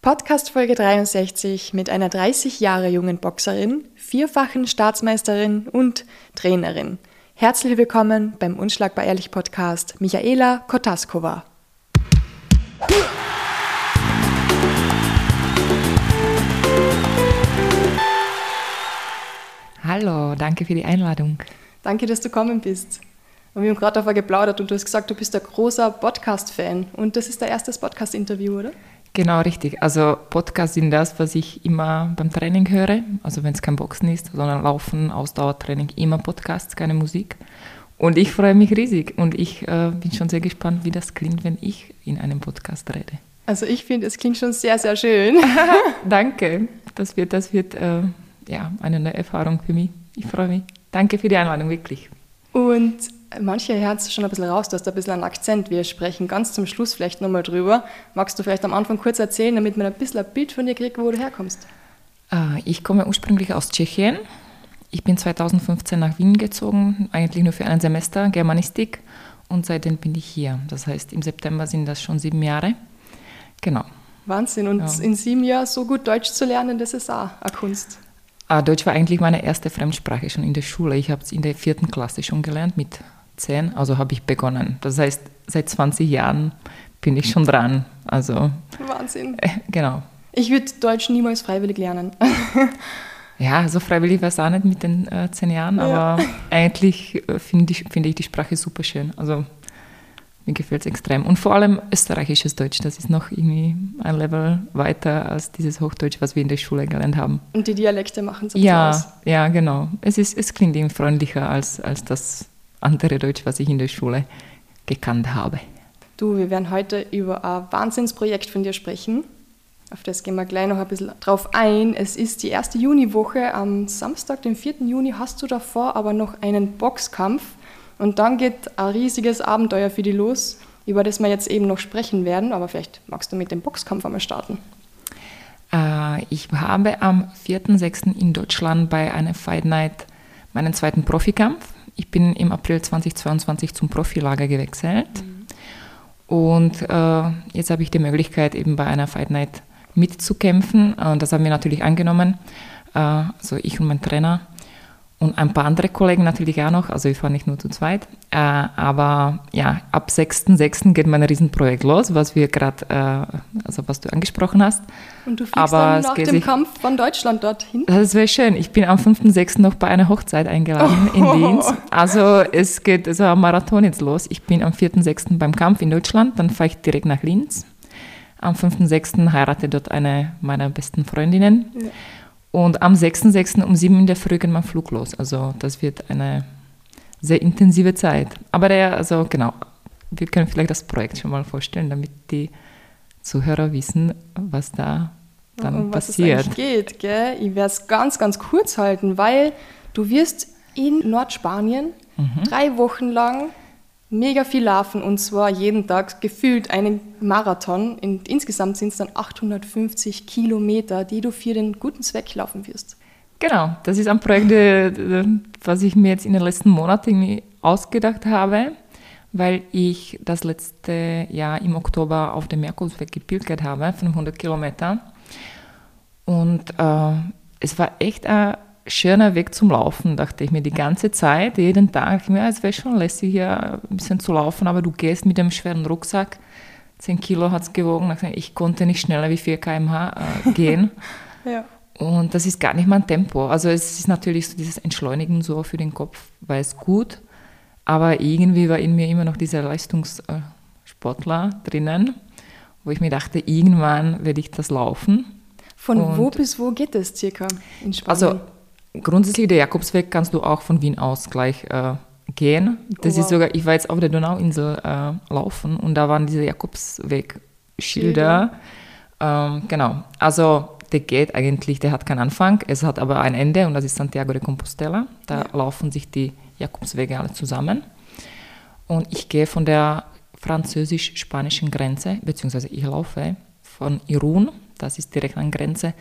Podcast Folge 63 mit einer 30 Jahre jungen Boxerin, vierfachen Staatsmeisterin und Trainerin. Herzlich willkommen beim Unschlagbar Ehrlich Podcast Michaela Kotaskova. Hallo, danke für die Einladung. Danke, dass du gekommen bist. Und wir haben gerade davon geplaudert und du hast gesagt, du bist ein großer Podcast-Fan. Und das ist dein erstes Podcast-Interview, oder? Genau, richtig. Also Podcasts sind das, was ich immer beim Training höre. Also wenn es kein Boxen ist, sondern Laufen, Ausdauertraining, immer Podcasts, keine Musik. Und ich freue mich riesig und ich äh, bin schon sehr gespannt, wie das klingt, wenn ich in einem Podcast rede. Also ich finde, es klingt schon sehr, sehr schön. Danke. Das wird, das wird äh, ja, eine neue Erfahrung für mich. Ich freue mich. Danke für die Einladung, wirklich. Und manche hören es schon ein bisschen raus, du hast ein bisschen einen Akzent. Wir sprechen ganz zum Schluss vielleicht nochmal drüber. Magst du vielleicht am Anfang kurz erzählen, damit man ein bisschen ein Bild von dir kriegt, wo du herkommst? Äh, ich komme ursprünglich aus Tschechien. Ich bin 2015 nach Wien gezogen, eigentlich nur für ein Semester Germanistik und seitdem bin ich hier. Das heißt, im September sind das schon sieben Jahre. Genau. Wahnsinn. Und ja. in sieben Jahren so gut Deutsch zu lernen, das ist auch eine Kunst. Ah, Deutsch war eigentlich meine erste Fremdsprache schon in der Schule. Ich habe es in der vierten Klasse schon gelernt, mit zehn, also habe ich begonnen. Das heißt, seit 20 Jahren bin ich schon dran. Also, Wahnsinn. Äh, genau. Ich würde Deutsch niemals freiwillig lernen. ja, so freiwillig war es auch nicht mit den äh, zehn Jahren, aber ja. eigentlich äh, finde ich, find ich die Sprache super schön. Also mir gefällt es extrem. Und vor allem österreichisches Deutsch, das ist noch irgendwie ein Level weiter als dieses Hochdeutsch, was wir in der Schule gelernt haben. Und die Dialekte machen es ja, aus. Ja, genau. Es, ist, es klingt eben freundlicher als, als das andere Deutsch, was ich in der Schule gekannt habe. Du, wir werden heute über ein Wahnsinnsprojekt von dir sprechen. Auf das gehen wir gleich noch ein bisschen drauf ein. Es ist die erste Juniwoche. Am Samstag, den 4. Juni, hast du davor aber noch einen Boxkampf und dann geht ein riesiges Abenteuer für die los, über das wir jetzt eben noch sprechen werden. Aber vielleicht magst du mit dem Boxkampf einmal starten. Äh, ich habe am 4.6. in Deutschland bei einer Fight Night meinen zweiten Profikampf. Ich bin im April 2022 zum Profilager gewechselt. Mhm. Und äh, jetzt habe ich die Möglichkeit, eben bei einer Fight Night mitzukämpfen. Und das haben wir natürlich angenommen. Äh, also ich und mein Trainer und ein paar andere Kollegen natürlich auch noch, also ich war nicht nur zu zweit. Äh, aber ja, ab 6.6. geht mein Riesenprojekt los, was wir gerade, äh, also was du angesprochen hast. Und du fliegst aber dann nach dem Kampf von Deutschland dorthin? Das wäre schön. Ich bin am 5.6. noch bei einer Hochzeit eingeladen oh. in Linz. Also es geht so ein Marathon jetzt los. Ich bin am 4.6. beim Kampf in Deutschland, dann fahre ich direkt nach Linz. Am 5.6. heirate dort eine meiner besten Freundinnen. Ja. Und am 6.6. um 7 in der Früh geht mein Flug los. Also das wird eine sehr intensive Zeit. Aber der, also genau, wir können vielleicht das Projekt schon mal vorstellen, damit die Zuhörer wissen, was da dann um passiert. Was es geht, gell? Ich werde es ganz, ganz kurz halten, weil du wirst in Nordspanien mhm. drei Wochen lang mega viel laufen und zwar jeden Tag gefühlt einen Marathon. In, insgesamt sind es dann 850 Kilometer, die du für den guten Zweck laufen wirst. Genau, das ist ein Projekt, was ich mir jetzt in den letzten Monaten ausgedacht habe, weil ich das letzte Jahr im Oktober auf dem Jakobsweg gepilgert habe, 500 Kilometer. Und äh, es war echt ein schöner Weg zum Laufen, dachte ich mir die ganze Zeit, jeden Tag. Ich mir, es wäre schon lässig, hier ein bisschen zu laufen, aber du gehst mit dem schweren Rucksack, 10 Kilo hat es gewogen, ich konnte nicht schneller wie 4 km/h äh, gehen. ja. Und das ist gar nicht mein Tempo. Also es ist natürlich so dieses Entschleunigen so für den Kopf, war es gut, aber irgendwie war in mir immer noch dieser Leistungssportler drinnen, wo ich mir dachte, irgendwann werde ich das laufen. Von Und wo bis wo geht es circa in Spanien? Also grundsätzlich, der Jakobsweg kannst du auch von Wien aus gleich äh, gehen. Das oh, wow. ist sogar, ich war jetzt auf der Donauinsel äh, laufen und da waren diese Jakobsweg-Schilder. Ähm, genau, also der geht eigentlich, der hat keinen Anfang, es hat aber ein Ende und das ist Santiago de Compostela. Da ja. laufen sich die Jakobswege alle zusammen. Und ich gehe von der französisch-spanischen Grenze, beziehungsweise ich laufe von Irun, das ist direkt an Grenze,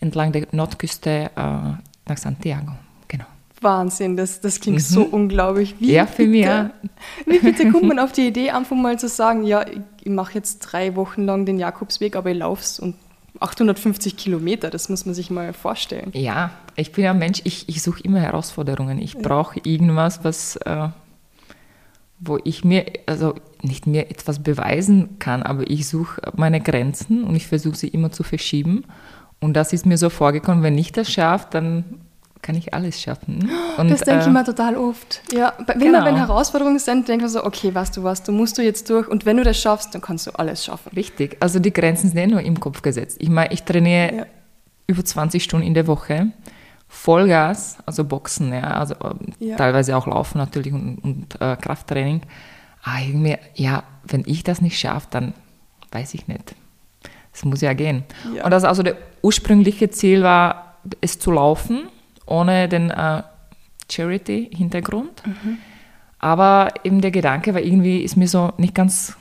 entlang der Nordküste äh, nach Santiago. Genau. Wahnsinn, das, das klingt mhm. so unglaublich. Wie ja, für mich. Ja. Wie bitte kommt man auf die Idee, einfach mal zu sagen, ja, ich, mache jetzt drei Wochen lang den Jakobsweg, aber ich laufe es und 850 Kilometer, das muss man sich mal vorstellen. Ja, ich bin ein Mensch, ich, ich suche immer Herausforderungen. Ich brauche irgendwas, was, äh, wo ich mir, also nicht mir etwas beweisen kann, aber ich suche meine Grenzen und ich versuche sie immer zu verschieben. Und das ist mir so vorgekommen, wenn ich das schaffe, dann kann ich alles schaffen. Und, das denke äh, ich mir total oft. Ja, wenn, Genau. man, wenn Herausforderungen sind, denkt man so, okay, weißt du was, du musst du jetzt durch und wenn du das schaffst, dann kannst du alles schaffen. Richtig, also die Grenzen sind nicht nur im Kopf gesetzt. Ich meine, ich trainiere Ja. über 20 Stunden in der Woche, Vollgas, also Boxen, ja, also ähm, Ja. teilweise auch Laufen natürlich und, und äh, Krafttraining. Aber irgendwie, ja, wenn ich das nicht schaffe, dann weiß ich nicht. Es muss ja gehen. Ja. Und das also der ursprüngliche Ziel war, es zu laufen, ohne den äh, Charity-Hintergrund. Aber eben der Gedanke war irgendwie, ist mir so nicht ganz,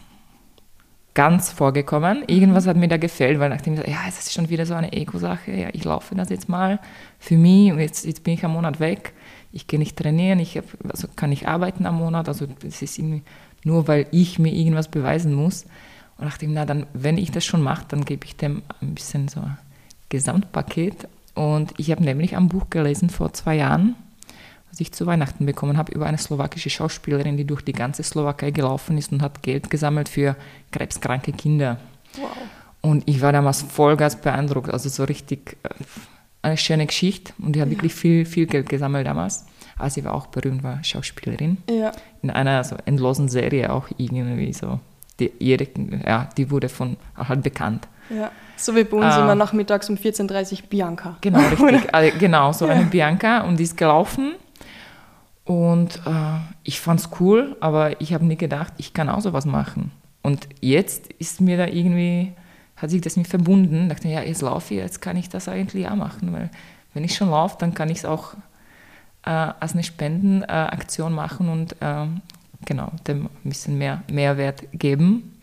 ganz vorgekommen. Irgendwas hat mir da gefällt, weil nachdem ich ja, es ist schon wieder so eine Ego-Sache, ja, ich laufe das jetzt mal für mich und jetzt, jetzt bin ich am Monat weg. Ich gehe nicht trainieren, ich hab, also kann nicht arbeiten am Monat, also es ist irgendwie nur, weil ich mir irgendwas beweisen muss. Und dachte ich, na dann, wenn ich das schon mache, dann gebe ich dem ein bisschen so ein Gesamtpaket. Und ich habe nämlich ein Buch gelesen vor zwei Jahren, was ich zu Weihnachten bekommen habe, über eine slowakische Schauspielerin, die durch die ganze Slowakei gelaufen ist und hat Geld gesammelt für krebskranke Kinder. Wow. Und ich war damals vollgas beeindruckt, also so richtig äh, eine schöne Geschichte. Und die hat wirklich viel, viel Geld gesammelt damals. Aber sie war auch berühmt, war Schauspielerin. Ja. In einer so endlosen Serie auch irgendwie so. Die, jede, ja, die wurde von halt bekannt. Ja. So wie bei uns Ah. immer nachmittags um 14.30 Uhr Bianca. Genau, richtig. Äh, genau, so eine Bianca und die ist gelaufen. Und äh, ich fand es cool, aber ich habe nie gedacht, ich kann auch sowas machen. Und jetzt ist mir da irgendwie, hat sich das mir verbunden. dachte, ja, jetzt laufe ich, jetzt kann ich das eigentlich auch machen. Weil wenn ich schon laufe, dann kann ich es auch äh, als eine Spendenaktion machen und ähm, genau, dem ein bisschen mehr Mehrwert geben.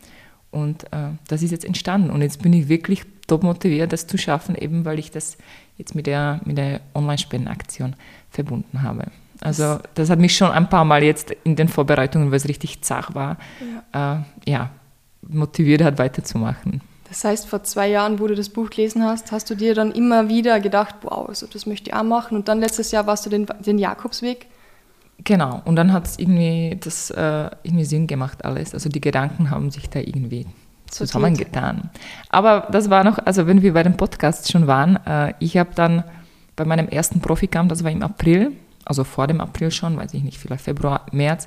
Und äh, das ist jetzt entstanden. Und jetzt bin ich wirklich top motiviert, das zu schaffen, eben weil ich das jetzt mit der, mit der Online-Spendenaktion verbunden habe. Also das hat mich schon ein paar Mal jetzt in den Vorbereitungen, weil es richtig zart war, ja, äh, ja motiviert hat, weiterzumachen. Das heißt, vor zwei Jahren, wo du das Buch gelesen hast, hast du dir dann immer wieder gedacht, wow, also das möchte ich auch machen. Und dann letztes Jahr warst du den, den Jakobsweg. Genau, und dann hat es irgendwie, das, äh, irgendwie Sinn gemacht alles. Also die Gedanken haben sich da irgendwie zusammengetan. Aber das war noch, also wenn wir bei dem Podcast schon waren, äh, ich habe dann bei meinem ersten Profikamp, das war im April, also vor dem April schon, weiß ich nicht, vielleicht Februar, März,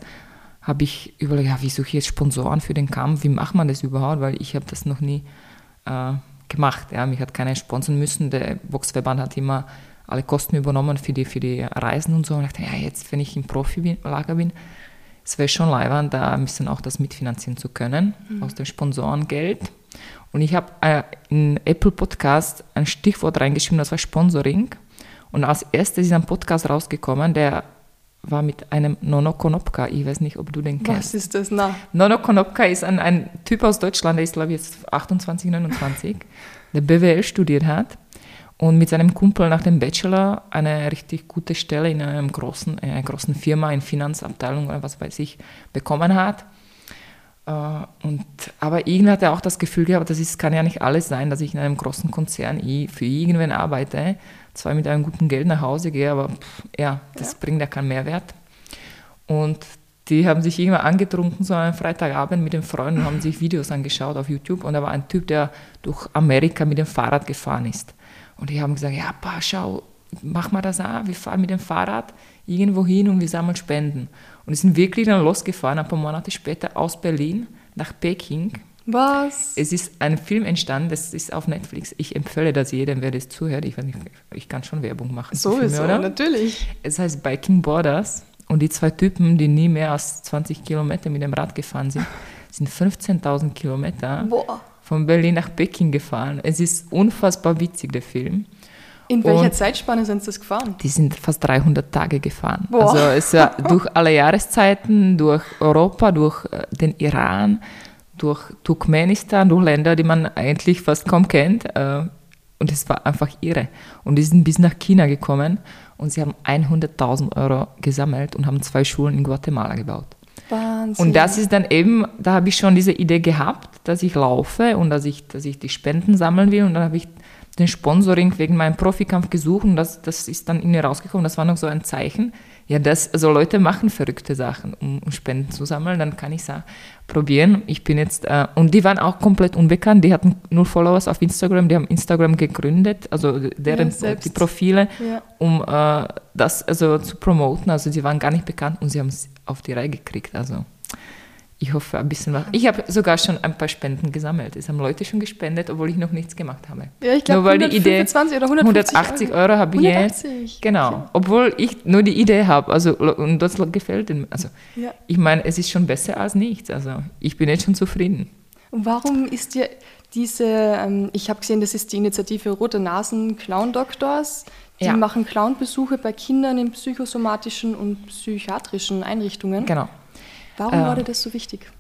habe ich überlegt, ja, wie suche ich jetzt Sponsoren für den Kampf, wie macht man das überhaupt, weil ich habe das noch nie äh, gemacht. Ja. Mich hat keiner sponsern müssen, der Boxverband hat immer alle Kosten übernommen für die, für die Reisen und so. Und ich dachte, ja, jetzt, wenn ich im Profilager bin, es wäre schon leibend, da ein bisschen auch das mitfinanzieren zu können, aus dem Sponsorengeld. Und ich habe äh, in Apple Podcast ein Stichwort reingeschrieben, das war Sponsoring. Und als erstes ist ein Podcast rausgekommen, der war mit einem Nono Konopka. Ich weiß nicht, ob du den kennst. Was ist das? Na, Nono Konopka ist ein, ein Typ aus Deutschland, der ist, glaube ich, jetzt 28, 29, der BWL studiert hat und mit seinem Kumpel nach dem Bachelor eine richtig gute Stelle in einem großen, in einer großen Firma, in Finanzabteilung oder was weiß ich, bekommen hat. Äh, Und, aber irgendwie hat er auch das Gefühl gehabt, das ist, kann ja nicht alles sein, dass ich in einem großen Konzern für irgendwen arbeite, zwar mit einem guten Geld nach Hause gehe, aber pff, ja, das bringt ja keinen Mehrwert. Und die haben sich irgendwann angetrunken, so einen Freitagabend mit den Freunden und haben sich Videos angeschaut auf YouTube. Und da war ein Typ, der durch Amerika mit dem Fahrrad gefahren ist. Und die haben gesagt, ja, pa, schau, mach mal das auch, wir fahren mit dem Fahrrad irgendwo hin und wir sammeln Spenden. Und die sind wirklich dann losgefahren, ein paar Monate später aus Berlin nach Peking. was? Es ist ein Film entstanden, das ist auf Netflix. Ich empfehle das jedem, wer das zuhört. Ich nicht, ich kann schon Werbung machen. für Filme, Sowieso, oder? natürlich. Es heißt Biking Borders und die zwei Typen, die nie mehr als 20 Kilometer mit dem Rad gefahren sind, sind 15.000 Kilometer Boah. Von Berlin nach Peking gefahren. Es ist unfassbar witzig, der Film. In welcher Und- Zeitspanne sind sie das gefahren? Die sind fast 300 Tage gefahren. Boah. Also es war durch alle Jahreszeiten, durch Europa, durch äh, den Iran, durch Turkmenistan, durch Länder, die man eigentlich fast kaum kennt. äh, Und es war einfach irre. Und die sind bis nach China gekommen und sie haben 100.000 Euro gesammelt und haben zwei Schulen in Guatemala gebaut. Wahnsinn. Und das ist dann eben, da habe ich schon diese Idee gehabt, dass ich laufe und dass ich, dass ich die Spenden sammeln will. Und dann habe ich den Sponsoring wegen meinem Profikampf gesucht und das, das ist dann in mir rausgekommen. Das war noch so ein Zeichen. Ja, das, also Leute machen verrückte Sachen, um, um Spenden zu sammeln. Dann kann ich es probieren. Ich bin jetzt, äh, und die waren auch komplett unbekannt. Die hatten nur Followers auf Instagram. Die haben Instagram gegründet, also deren ja, die Profile, ja. um äh, das also zu promoten. Also sie waren gar nicht bekannt und sie haben es auf die Reihe gekriegt. Also ich hoffe ein bisschen was. Ich habe sogar schon ein paar Spenden gesammelt. Es haben Leute schon gespendet, obwohl ich noch nichts gemacht habe. Ja, ich glaube, 125 oder 180 Euro, Euro habe ich jetzt. Genau, ja. obwohl ich nur die Idee habe. Also und das gefällt mir. Also ja. ich meine, es ist schon besser als nichts. Also ich bin jetzt schon zufrieden. Und warum ist dir diese? Ähm, ich habe gesehen, das ist die Initiative Rote Nasen Clown Doctors. Die ja. machen Clownbesuche bei Kindern in psychosomatischen und psychiatrischen Einrichtungen. Genau. Warum äh, war dir das so wichtig?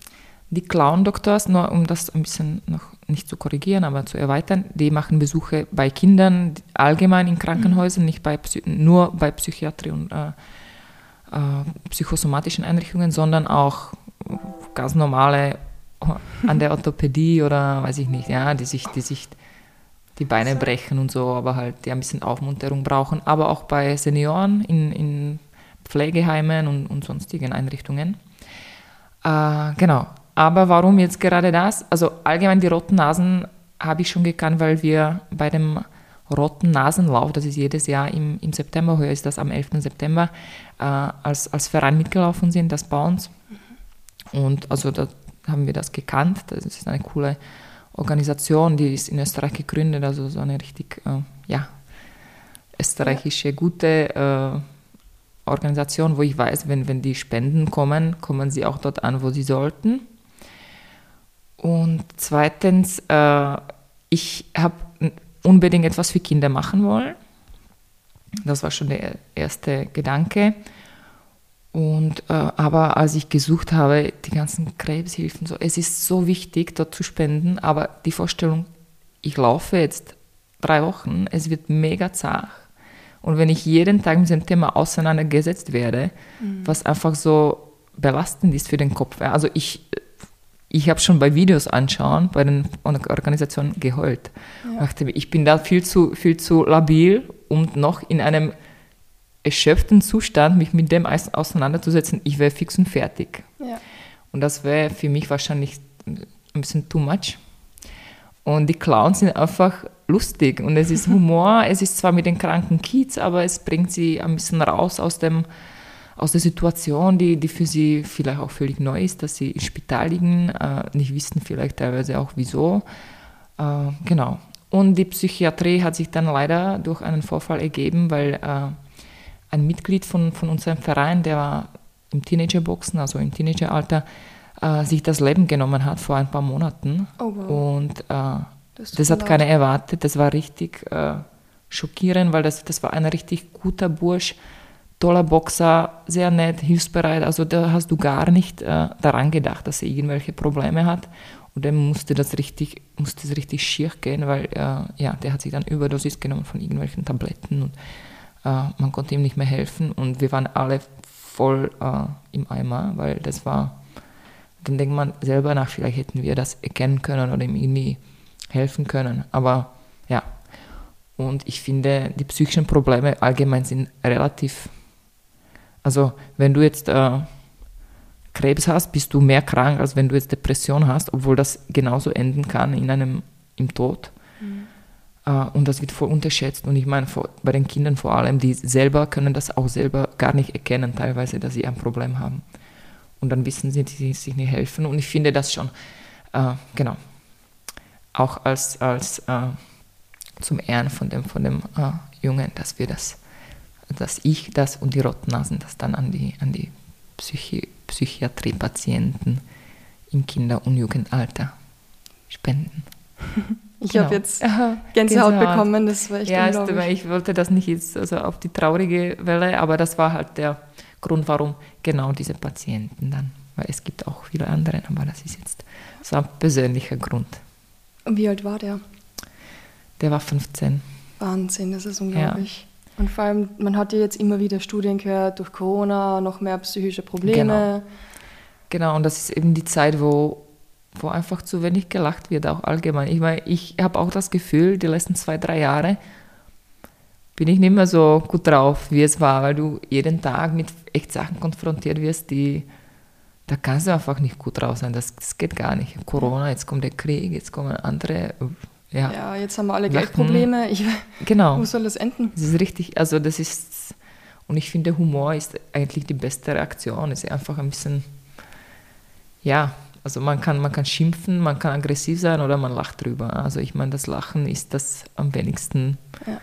Die Clown-Doktors, nur um das ein bisschen noch nicht zu korrigieren, aber zu erweitern, die machen Besuche bei Kindern allgemein in Krankenhäusern, mhm. nicht bei, nur bei Psychiatrie und äh, äh, psychosomatischen Einrichtungen, sondern auch ganz normale an der Orthopädie oder weiß ich nicht, ja, die sich, die sich die Beine brechen und so, aber halt die ein bisschen Aufmunterung brauchen, aber auch bei Senioren in, in Pflegeheimen und, und sonstigen Einrichtungen. Äh, genau. Aber warum jetzt gerade das? Also allgemein die roten Nasen habe ich schon gekannt, weil wir bei dem roten Nasenlauf, das ist jedes Jahr im, im September, heuer ist das am 11. September, äh, als, als Verein mitgelaufen sind, das bei uns. Und also da haben wir das gekannt. Das ist eine coole Organisation, die ist in Österreich gegründet, also so eine richtig, äh, ja, österreichische, gute äh, Organisation, wo ich weiß, wenn, wenn die Spenden kommen, kommen sie auch dort an, wo sie sollten. Und zweitens, äh, ich habe unbedingt etwas für Kinder machen wollen. Das war schon der erste Gedanke. Und, äh, aber als ich gesucht habe, die ganzen Krebshilfen, so, es ist so wichtig, dort zu spenden, aber die Vorstellung, ich laufe jetzt drei Wochen, es wird mega zart und wenn ich jeden Tag mit dem Thema auseinandergesetzt werde, mhm. was einfach so belastend ist für den Kopf. Also ich, ich habe schon bei Videos anschauen, bei den Organisationen geheult. Ja. Ich bin da viel zu, viel zu labil, um noch in einem erschöpften Zustand mich mit dem auseinanderzusetzen. Ich wäre fix und fertig. Ja. Und das wäre für mich wahrscheinlich ein bisschen too much. Und die Clowns sind einfach lustig und es ist Humor. es ist zwar mit den kranken Kids, aber es bringt sie ein bisschen raus aus, dem, aus der Situation, die, die für sie vielleicht auch völlig neu ist, dass sie im Spital liegen, äh, nicht wissen vielleicht teilweise auch wieso. Äh, genau. Und die Psychiatrie hat sich dann leider durch einen Vorfall ergeben, weil äh, ein Mitglied von, von unserem Verein, der war im Teenagerboxen, also im Teenageralter, äh, sich das Leben genommen hat vor ein paar Monaten. Oh, wow. Und äh, das, das hat keiner erwartet. Das war richtig äh, schockierend, weil das, das war ein richtig guter Bursch, toller Boxer, sehr nett, hilfsbereit. Also da hast du gar nicht äh, daran gedacht, dass er irgendwelche Probleme hat. Und dann musste das richtig, musste es richtig schier gehen, weil äh, ja, der hat sich dann Überdosis genommen von irgendwelchen Tabletten und äh, man konnte ihm nicht mehr helfen. Und wir waren alle voll äh, im Eimer, weil das war dann denkt man selber nach, vielleicht hätten wir das erkennen können oder ihm irgendwie helfen können. Aber ja, und ich finde, die psychischen Probleme allgemein sind relativ, also wenn du jetzt äh, Krebs hast, bist du mehr krank, als wenn du jetzt Depression hast, obwohl das genauso enden kann in einem, im Tod. Mhm. Uh, und das wird voll unterschätzt. Und ich meine, vor, bei den Kindern vor allem, die selber können das auch selber gar nicht erkennen, teilweise, dass sie ein Problem haben und dann wissen sie, dass sie sich nicht helfen. Und ich finde das schon, äh, genau, auch als, als äh, zum Ehren von dem, von dem äh, Jungen, dass wir das, dass ich das und die Rotnasen das dann an die, an die Psychi Psychiatrie-Patienten im Kinder- und Jugendalter spenden. Ich genau. habe jetzt Gänsehaut, Gänsehaut, bekommen, das war echt ja, unglaublich. ich wollte das nicht jetzt also auf die traurige Welle, aber das war halt der Grund, warum genau diese Patienten dann. Weil es gibt auch viele andere, aber das ist jetzt so ein persönlicher Grund. Und wie alt war der? Der war 15. Wahnsinn, das ist unglaublich. Ja. Und vor allem, man hat ja jetzt immer wieder Studien gehört, durch Corona noch mehr psychische Probleme. Genau. Genau, und das ist eben die Zeit, wo, wo einfach zu wenig gelacht wird, auch allgemein. Ich meine, ich habe auch das Gefühl, die letzten zwei, drei Jahre bin ich nicht mehr so gut drauf, wie es war, weil du jeden Tag mit echt Sachen konfrontiert wirst, die, da kannst du einfach nicht gut drauf sein. Das, das geht gar nicht. Corona, jetzt kommt der Krieg, jetzt kommen andere. Ja, ja jetzt haben wir alle Geldprobleme. Ich, genau. Wo soll das enden? Das ist richtig, also das ist, und ich finde, Humor ist eigentlich die beste Reaktion. Es ist einfach ein bisschen, ja, also man kann, man kann schimpfen, man kann aggressiv sein oder man lacht drüber. Also ich meine, das Lachen ist das am wenigsten, ja,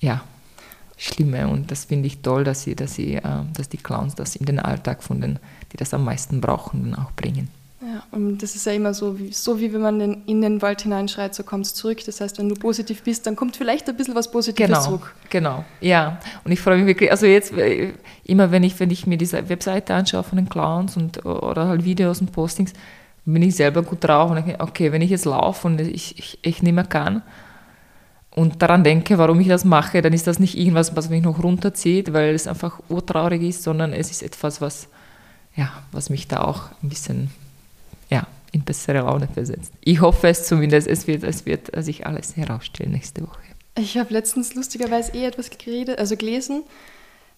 ja Schlimme. Und das finde ich toll, dass, sie, dass, sie, äh, dass die Clowns das in den Alltag von den, die das am meisten brauchen, auch bringen. Ja, und das ist ja immer so, wie, so wie wenn man in den Wald hineinschreit, so kommt es zurück. Das heißt, wenn du positiv bist, dann kommt vielleicht ein bisschen was Positives genau, zurück. Genau, ja. Und ich freue mich wirklich, also jetzt äh, immer, wenn ich, wenn ich mir diese Webseite anschaue von den Clowns und, oder halt Videos und Postings, bin ich selber gut drauf und denke, okay, wenn ich jetzt laufe und ich, ich, ich nicht mehr kann und daran denke, warum ich das mache, dann ist das nicht irgendwas, was mich noch runterzieht, weil es einfach urtraurig ist, sondern es ist etwas, was, ja, was mich da auch ein bisschen ja, in bessere Laune versetzt. Ich hoffe es zumindest, es wird, es wird sich alles herausstellen nächste Woche. Ich habe letztens lustigerweise eh etwas geredet, also gelesen,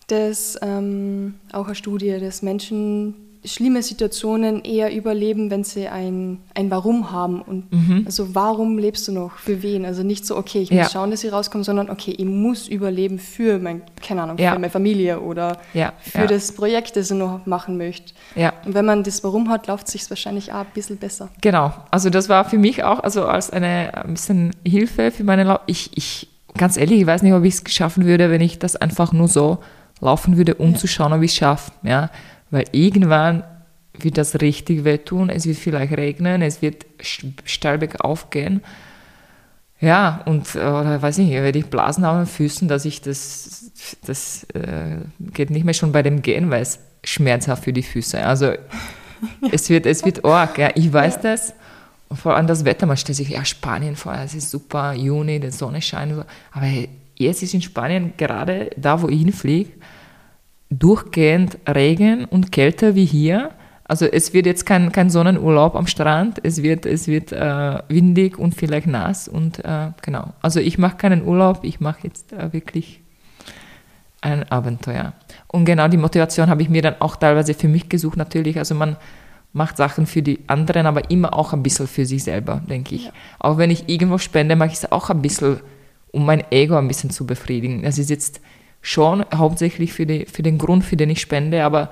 dass ähm, auch eine Studie, dass Menschen schlimme Situationen eher überleben, wenn sie ein, ein Warum haben. Und mhm. also warum lebst du noch? Für wen? Also nicht so, okay, ich muss ja. schauen, dass ich rauskomme, sondern okay, ich muss überleben für mein, keine Ahnung, ja. für meine Familie oder ja. für das Projekt, das ich noch machen möchte. Ja. Und wenn man das Warum hat, läuft es sich wahrscheinlich auch ein bisschen besser. Genau. Also das war für mich auch also als eine ein bisschen Hilfe für meine Lau ich, ich ganz ehrlich, ich weiß nicht, ob ich es schaffen würde, wenn ich das einfach nur so laufen würde, um zu schauen, ob ich es schaffe. Ja weil irgendwann wird das richtig wehtun, es wird vielleicht regnen, es wird steil bergauf gehen. Ja, und oder weiß ich, werde ich Blasen auf den Füßen, dass ich das, das äh, geht nicht mehr schon bei dem Gehen, weil es schmerzhaft für die Füße. Also es wird, es wird arg, ja, ich weiß ja. das. Und vor allem das Wetter, man stellt sich, ja, Spanien vor, es ist super, Juni, die Sonne scheint. Aber jetzt ist in Spanien gerade da, wo ich hinfliege, durchgehend Regen und Kälte wie hier. Also es wird jetzt kein, kein Sonnenurlaub am Strand, es wird, es wird äh, windig und vielleicht nass und äh, genau. Also ich mache keinen Urlaub, ich mache jetzt äh, wirklich ein Abenteuer. Und genau die Motivation habe ich mir dann auch teilweise für mich gesucht natürlich. Also man macht Sachen für die anderen, aber immer auch ein bisschen für sich selber, denke ich. Ja. Auch wenn ich irgendwo spende, mache ich es auch ein bisschen, um mein Ego ein bisschen zu befriedigen. Es ist jetzt schon hauptsächlich für, die, für den Grund, für den ich spende, aber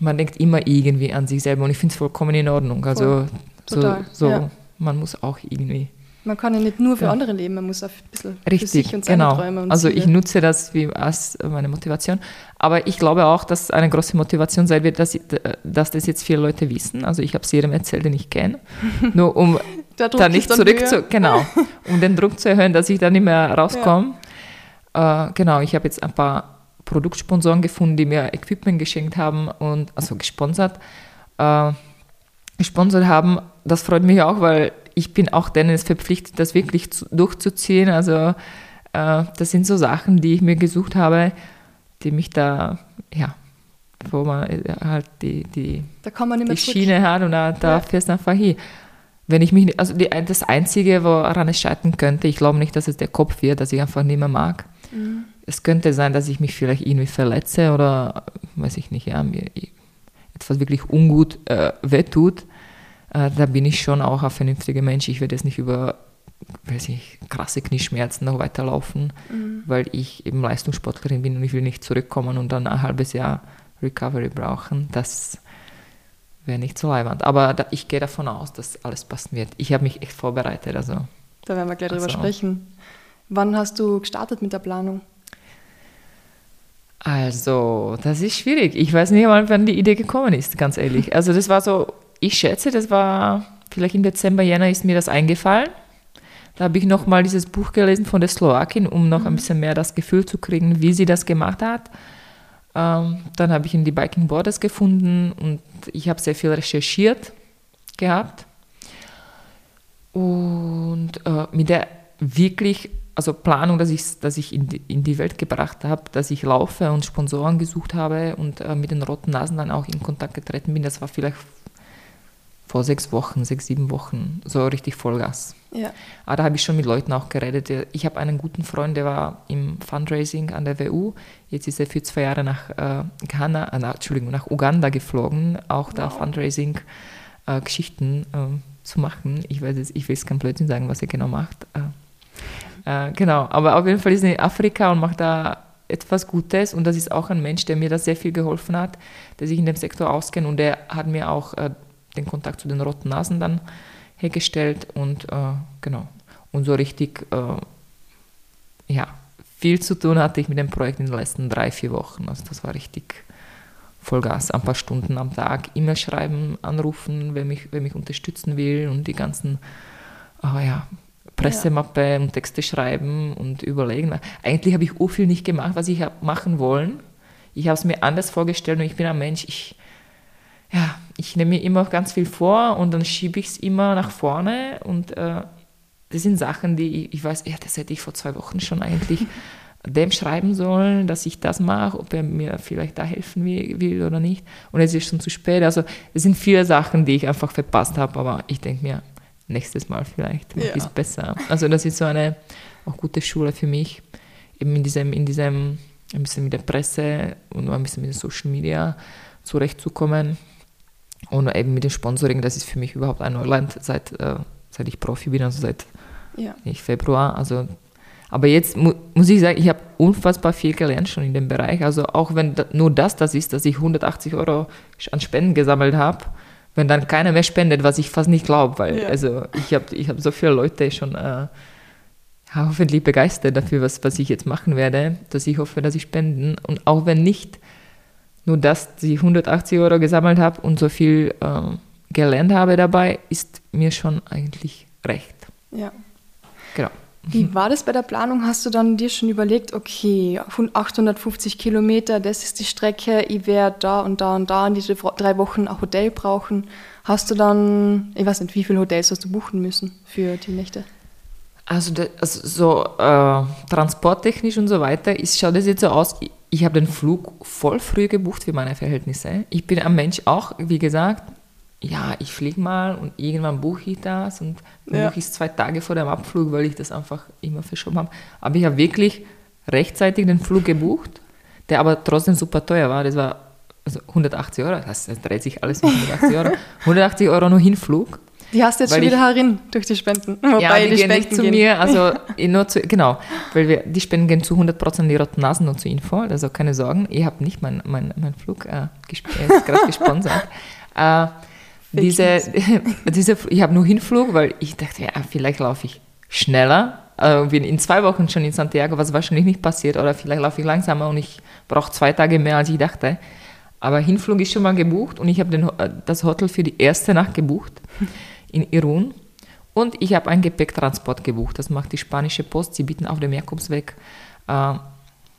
man denkt immer irgendwie an sich selber und ich finde es vollkommen in Ordnung. Also Voll. so, so ja. man muss auch irgendwie. Man kann ja nicht nur für ja. andere leben, man muss auch ein bisschen Richtig, für sich und seine genau. Träume und Also Ziele. ich nutze das wie als meine Motivation. Aber ich glaube auch, dass eine große Motivation sein wird, dass, dass das jetzt viele Leute wissen. Also ich habe es jedem erzählt, den ich kenne. Nur um da nicht zurück zu, genau, um den Druck zu erhöhen, dass ich da nicht mehr rauskomme. Ja. Äh, genau, ich habe jetzt ein paar Produktsponsoren gefunden, die mir Equipment geschenkt haben und also gesponsert, äh, gesponsert haben. Das freut mich auch, weil ich bin auch denen verpflichtet, das wirklich zu, durchzuziehen. Also äh, das sind so Sachen, die ich mir gesucht habe, die mich da, ja, wo man äh, halt die, die, die Schiene hat und da, da ja. fährst du einfach hier wenn ich mich, also die, das Einzige, woran es scheitern könnte, ich glaube nicht, dass es der Kopf wird, dass ich einfach nicht mehr mag. Mhm. Es könnte sein, dass ich mich vielleicht irgendwie verletze oder, weiß ich nicht, ja, mir etwas wirklich ungut äh, wehtut. Äh, da bin ich schon auch ein vernünftiger Mensch. Ich werde jetzt nicht über, weiß ich, krasse Knieschmerzen noch weiterlaufen, mhm. weil ich eben Leistungssportlerin bin und ich will nicht zurückkommen und dann ein halbes Jahr Recovery brauchen. Das wäre nicht so leibend. Aber da, ich gehe davon aus, dass alles passen wird. Ich habe mich echt vorbereitet. Also, da werden wir gleich also, drüber sprechen. Wann hast du gestartet mit der Planung? Also, das ist schwierig. Ich weiß nicht mal, wann die Idee gekommen ist, ganz ehrlich. Also, das war so, ich schätze, das war vielleicht im Dezember, Jänner ist mir das eingefallen. Da habe ich nochmal dieses Buch gelesen von der Slowakin, um noch ein mhm. bisschen mehr das Gefühl zu kriegen, wie sie das gemacht hat. Ähm, dann habe ich in die Biking Borders gefunden und ich habe sehr viel recherchiert gehabt. Und äh, mit der wirklich also Planung, dass ich, dass ich in, die, in die Welt gebracht habe, dass ich laufe und Sponsoren gesucht habe und äh, mit den roten Nasen dann auch in Kontakt getreten bin. Das war vielleicht vor sechs Wochen, sechs, sieben Wochen, so richtig Vollgas. Ja. Aber da habe ich schon mit Leuten auch geredet. Ich habe einen guten Freund, der war im Fundraising an der WU. Jetzt ist er für zwei Jahre nach äh, Ghana, äh, Entschuldigung, nach Uganda geflogen, auch wow. da Fundraising-Geschichten äh, äh, zu machen. Ich weiß jetzt, ich will es kein Blödsinn sagen, was er genau macht. Äh, genau, aber auf jeden Fall ist er in Afrika und macht da etwas Gutes und das ist auch ein Mensch, der mir da sehr viel geholfen hat, der sich in dem Sektor auskennt und der hat mir auch äh, den Kontakt zu den roten Nasen dann hergestellt und äh, genau. Und so richtig, äh, ja, viel zu tun hatte ich mit dem Projekt in den letzten drei, vier Wochen. Also das war richtig Vollgas, ein paar Stunden am Tag, E-Mail schreiben, anrufen, wer mich, wer mich unterstützen will und die ganzen, oh ja, Pressemappe und Texte schreiben und überlegen. Eigentlich habe ich so viel nicht gemacht, was ich habe machen wollen. Ich habe es mir anders vorgestellt und ich bin ein Mensch, ich, ja, ich nehme mir immer ganz viel vor und dann schiebe ich es immer nach vorne und äh, das sind Sachen, die ich, ich weiß, ja, das hätte ich vor zwei Wochen schon eigentlich dem schreiben sollen, dass ich das mache, ob er mir vielleicht da helfen will, oder nicht. Und es ist schon zu spät. Also es sind viele Sachen, die ich einfach verpasst habe, aber ich denke mir, nächstes Mal vielleicht ja. ist besser. Also das ist so eine auch gute Schule für mich, eben in diesem, in diesem, ein bisschen mit der Presse und ein bisschen mit den Social Media zurechtzukommen. Und eben mit dem Sponsoring, das ist für mich überhaupt ein Neuland, seit, äh, seit ich Profi bin, also seit ja. Februar. Also, aber jetzt mu muss ich sagen, ich habe unfassbar viel gelernt schon in dem Bereich. Also auch wenn da, nur das das ist, dass ich 180 Euro an Spenden gesammelt habe, wenn dann keiner mehr spendet, was ich fast nicht glaube, weil ja. also ich habe ich hab so viele Leute schon äh, hoffentlich begeistert dafür, was, was ich jetzt machen werde, dass ich hoffe, dass sie spenden. Und auch wenn nicht, nur dass ich 180 Euro gesammelt habe und so viel äh, gelernt habe dabei, ist mir schon eigentlich recht. Ja. Genau. Wie war das bei der Planung? Hast du dann dir schon überlegt, okay, 850 Kilometer, das ist die Strecke, ich werde da und da und da in diese drei Wochen ein Hotel brauchen. Hast du dann, ich weiß nicht, wie viele Hotels hast du buchen müssen für die Nächte? Also, das, also so äh, transporttechnisch und so weiter, ist, schaut das jetzt so aus, ich, ich habe den Flug voll früh gebucht für meine Verhältnisse. Ich bin ein Mensch auch, wie gesagt, ja, ich fliege mal und irgendwann buche ich das und dann ja. buche ich es zwei Tage vor dem Abflug, weil ich das einfach immer verschoben habe. Aber ich habe wirklich rechtzeitig den Flug gebucht, der aber trotzdem super teuer war. Das war also 180 Euro, das, das dreht sich alles mit 180 Euro. 180 Euro nur Hinflug. Die hast du jetzt schon wieder herin durch die Spenden. Wobei ja, die, die gehen Spenden nicht zu gehen. mir, also nur zu, genau, weil wir, die Spenden gehen zu 100% die Roten Nasen und zu Info, also keine Sorgen, ihr habt nicht meinen mein, mein Flug äh, gerade gesponsert. Äh, diese, diese, ich habe nur Hinflug, weil ich dachte, ja, vielleicht laufe ich schneller. Also bin in zwei Wochen schon in Santiago, was wahrscheinlich nicht passiert. Oder vielleicht laufe ich langsamer und ich brauche zwei Tage mehr, als ich dachte. Aber Hinflug ist schon mal gebucht und ich habe äh, das Hotel für die erste Nacht gebucht in Irun. Und ich habe einen Gepäcktransport gebucht. Das macht die spanische Post. Sie bieten auf dem Jakobsweg äh,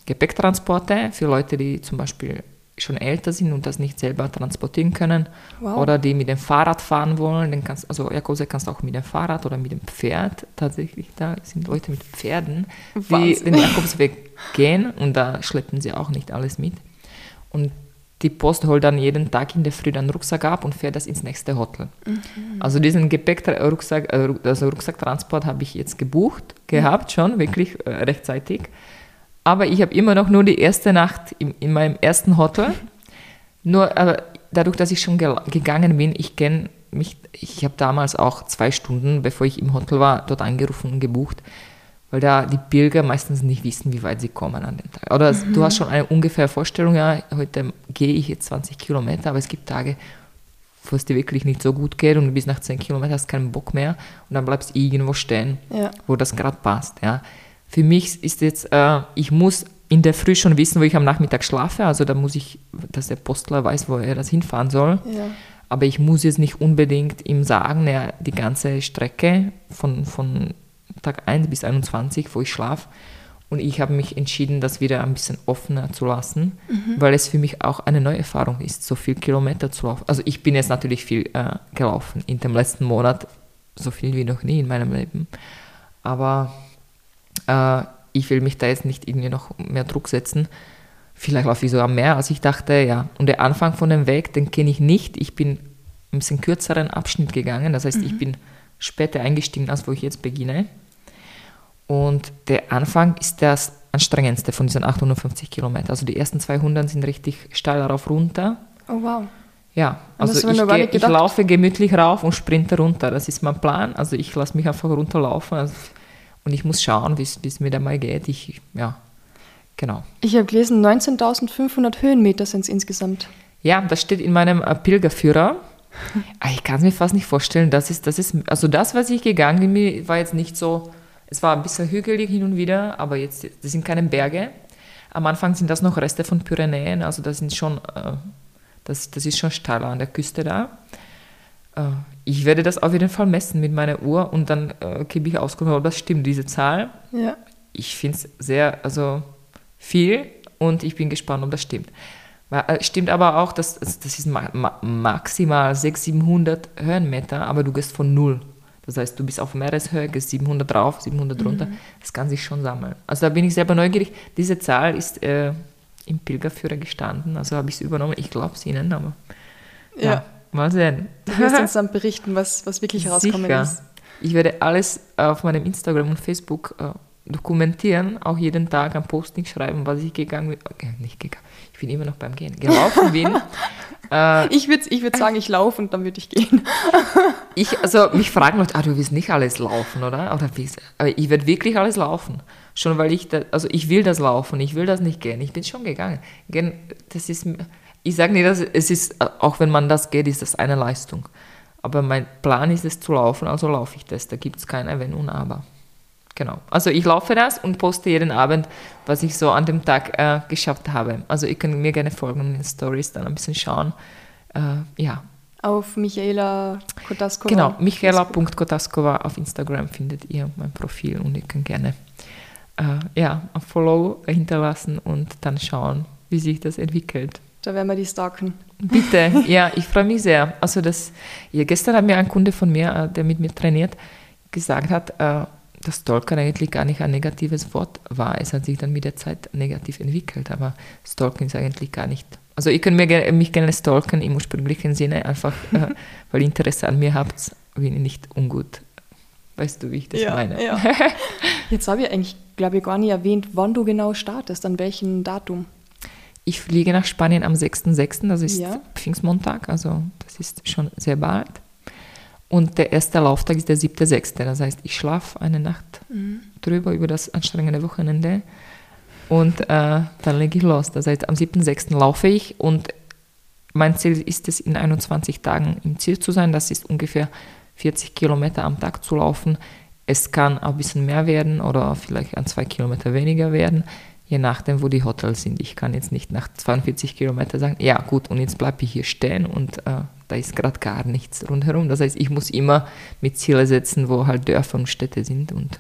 Gepäcktransporte für Leute, die zum Beispiel schon älter sind und das nicht selber transportieren können wow. oder die mit dem Fahrrad fahren wollen, dann kannst, also Jakobsee kannst du auch mit dem Fahrrad oder mit dem Pferd tatsächlich, da sind Leute mit Pferden, die den Jakobsweg gehen und da schleppen sie auch nicht alles mit. Und die Post holt dann jeden Tag in der Früh den Rucksack ab und fährt das ins nächste Hotel. Mhm. Also diesen Gepäck-Rucksack, also Rucksacktransport habe ich jetzt gebucht, gehabt schon, wirklich äh, rechtzeitig. Aber ich habe immer noch nur die erste Nacht in, in meinem ersten Hotel. Nur aber dadurch, dass ich schon ge gegangen bin, ich kenne mich, ich habe damals auch zwei Stunden, bevor ich im Hotel war, dort angerufen und gebucht, weil da die Pilger meistens nicht wissen, wie weit sie kommen an dem Tag. Oder mhm. du hast schon eine ungefähre Vorstellung, ja, heute gehe ich jetzt 20 Kilometer, aber es gibt Tage, wo es dir wirklich nicht so gut geht und du bist nach 10 Kilometern, hast keinen Bock mehr und dann bleibst du irgendwo stehen, ja. wo das gerade passt. Ja. Für mich ist jetzt, äh, ich muss in der Früh schon wissen, wo ich am Nachmittag schlafe. Also da muss ich, dass der Postler weiß, wo er das hinfahren soll. Ja. Aber ich muss jetzt nicht unbedingt ihm sagen, ja, die ganze Strecke von, von Tag 1 bis 21, wo ich schlafe. Und ich habe mich entschieden, das wieder ein bisschen offener zu lassen, mhm. weil es für mich auch eine neue Erfahrung ist, so viel Kilometer zu laufen. Also ich bin jetzt natürlich viel äh, gelaufen in dem letzten Monat, so viel wie noch nie in meinem Leben. Aber Äh, ich will mich da jetzt nicht irgendwie noch mehr Druck setzen. Vielleicht laufe ich sogar mehr, als ich dachte, ja. Und der Anfang von dem Weg, den kenne ich nicht. Ich bin ein bisschen kürzeren Abschnitt gegangen. Das heißt, mhm. ich bin später eingestiegen, als wo ich jetzt beginne. Und der Anfang ist das anstrengendste von diesen 850 Kilometern. Also die ersten 200 sind richtig steil darauf runter. Oh wow. Ja, also ich, geh, ich, laufe gemütlich rauf und sprinte runter. Das ist mein Plan. Also ich lasse mich einfach runterlaufen also, und ich muss schauen, wie es mir da mal geht. Ich, ja, genau. Ich habe gelesen, 19.500 Höhenmeter sind es insgesamt. Ja, das steht in meinem äh, Pilgerführer. Ah, ich kann es mir fast nicht vorstellen. Das ist, das ist, also das, was ich gegangen bin, war jetzt nicht so, es war ein bisschen hügelig hin und wieder, aber jetzt, das sind keine Berge. Am Anfang sind das noch Reste von Pyrenäen, also das sind schon, äh, das, das ist schon steiler an der Küste da. Äh, ich werde das auf jeden Fall messen mit meiner Uhr und dann äh, gebe ich Auskunft, ob das stimmt, diese Zahl. Ja. Ich finde es sehr, also viel und ich bin gespannt, ob das stimmt. Äh, stimmt aber auch, dass das ist maximal 600, 700 Höhenmeter, aber du gehst von null. Das heißt, du bist auf Meereshöhe, gehst 700 drauf, 700 mhm. runter. Das kann sich schon sammeln. Also da bin ich selber neugierig. Diese Zahl ist äh, im Pilgerführer gestanden, also habe ich es übernommen. Ich glaube es Ihnen, aber ja. ja. Mal sehen. Du wirst uns dann berichten, was, was wirklich rauskommen Sicher. ist. Ich werde alles auf meinem Instagram und Facebook äh, dokumentieren, auch jeden Tag ein Posting schreiben, was ich gegangen bin. Okay, nicht gegangen ich bin immer noch beim Gehen, gelaufen bin. äh, ich würde ich würd sagen, ich laufe und dann würde ich gehen. ich, also mich fragen Leute, ah, du willst nicht alles laufen, oder? oder aber ich werde wirklich alles laufen. Schon weil ich, da, also ich will das laufen, ich will das nicht gehen. Ich bin schon gegangen. Gehen, das ist, ich sage nicht, dass es ist, auch wenn man das geht, ist das eine Leistung. Aber mein Plan ist es zu laufen, also laufe ich das. Da gibt es kein Wenn und Aber. Genau. Also ich laufe das und poste jeden Abend, was ich so an dem Tag äh, geschafft habe. Also ihr könnt mir gerne folgen und in den Stories dann ein bisschen schauen. Äh, ja. Auf Michaela Kotaskova. Genau, michaela.kotaskova auf Instagram findet ihr mein Profil und ihr könnt gerne äh, ja, ein Follow hinterlassen und dann schauen, wie sich das entwickelt. Da werden wir die stalken. Bitte, ja, ich freue mich sehr. Also das, ja, gestern hat mir ein Kunde von mir, äh, der mit mir trainiert, gesagt hat, äh, dass Stalker eigentlich gar nicht ein negatives Wort war. Es hat sich dann mit der Zeit negativ entwickelt, aber Stalken ist eigentlich gar nicht. Also ihr könnt mir, mich gerne stalken im ursprünglichen Sinne, einfach äh, weil ihr Interesse an mir habt, bin ich nicht ungut. Weißt du, wie ich das ja, meine? Ja. Jetzt habe ich eigentlich, glaube ich, gar nicht erwähnt, wann du genau startest, an welchem Datum. Ich fliege nach Spanien am 6.6., das ist ja. Pfingstmontag, also das ist schon sehr bald. Und der erste Lauftag ist der 7.6. Das heißt, ich schlafe eine Nacht mhm. drüber über das anstrengende Wochenende und äh, dann lege ich los. Das heißt, am 7.6. laufe ich und mein Ziel ist es, in 21 Tagen im Ziel zu sein. Das ist ungefähr 40 Kilometer am Tag zu laufen. Es kann ein bisschen mehr werden oder vielleicht an zwei Kilometer weniger werden, je nachdem, wo die Hotels sind. Ich kann jetzt nicht nach 42 Kilometern sagen, ja gut, und jetzt bleibe ich hier stehen und äh, da ist gerade gar nichts rundherum. Das heißt, ich muss immer mit Ziele setzen, wo halt Dörfer und Städte sind und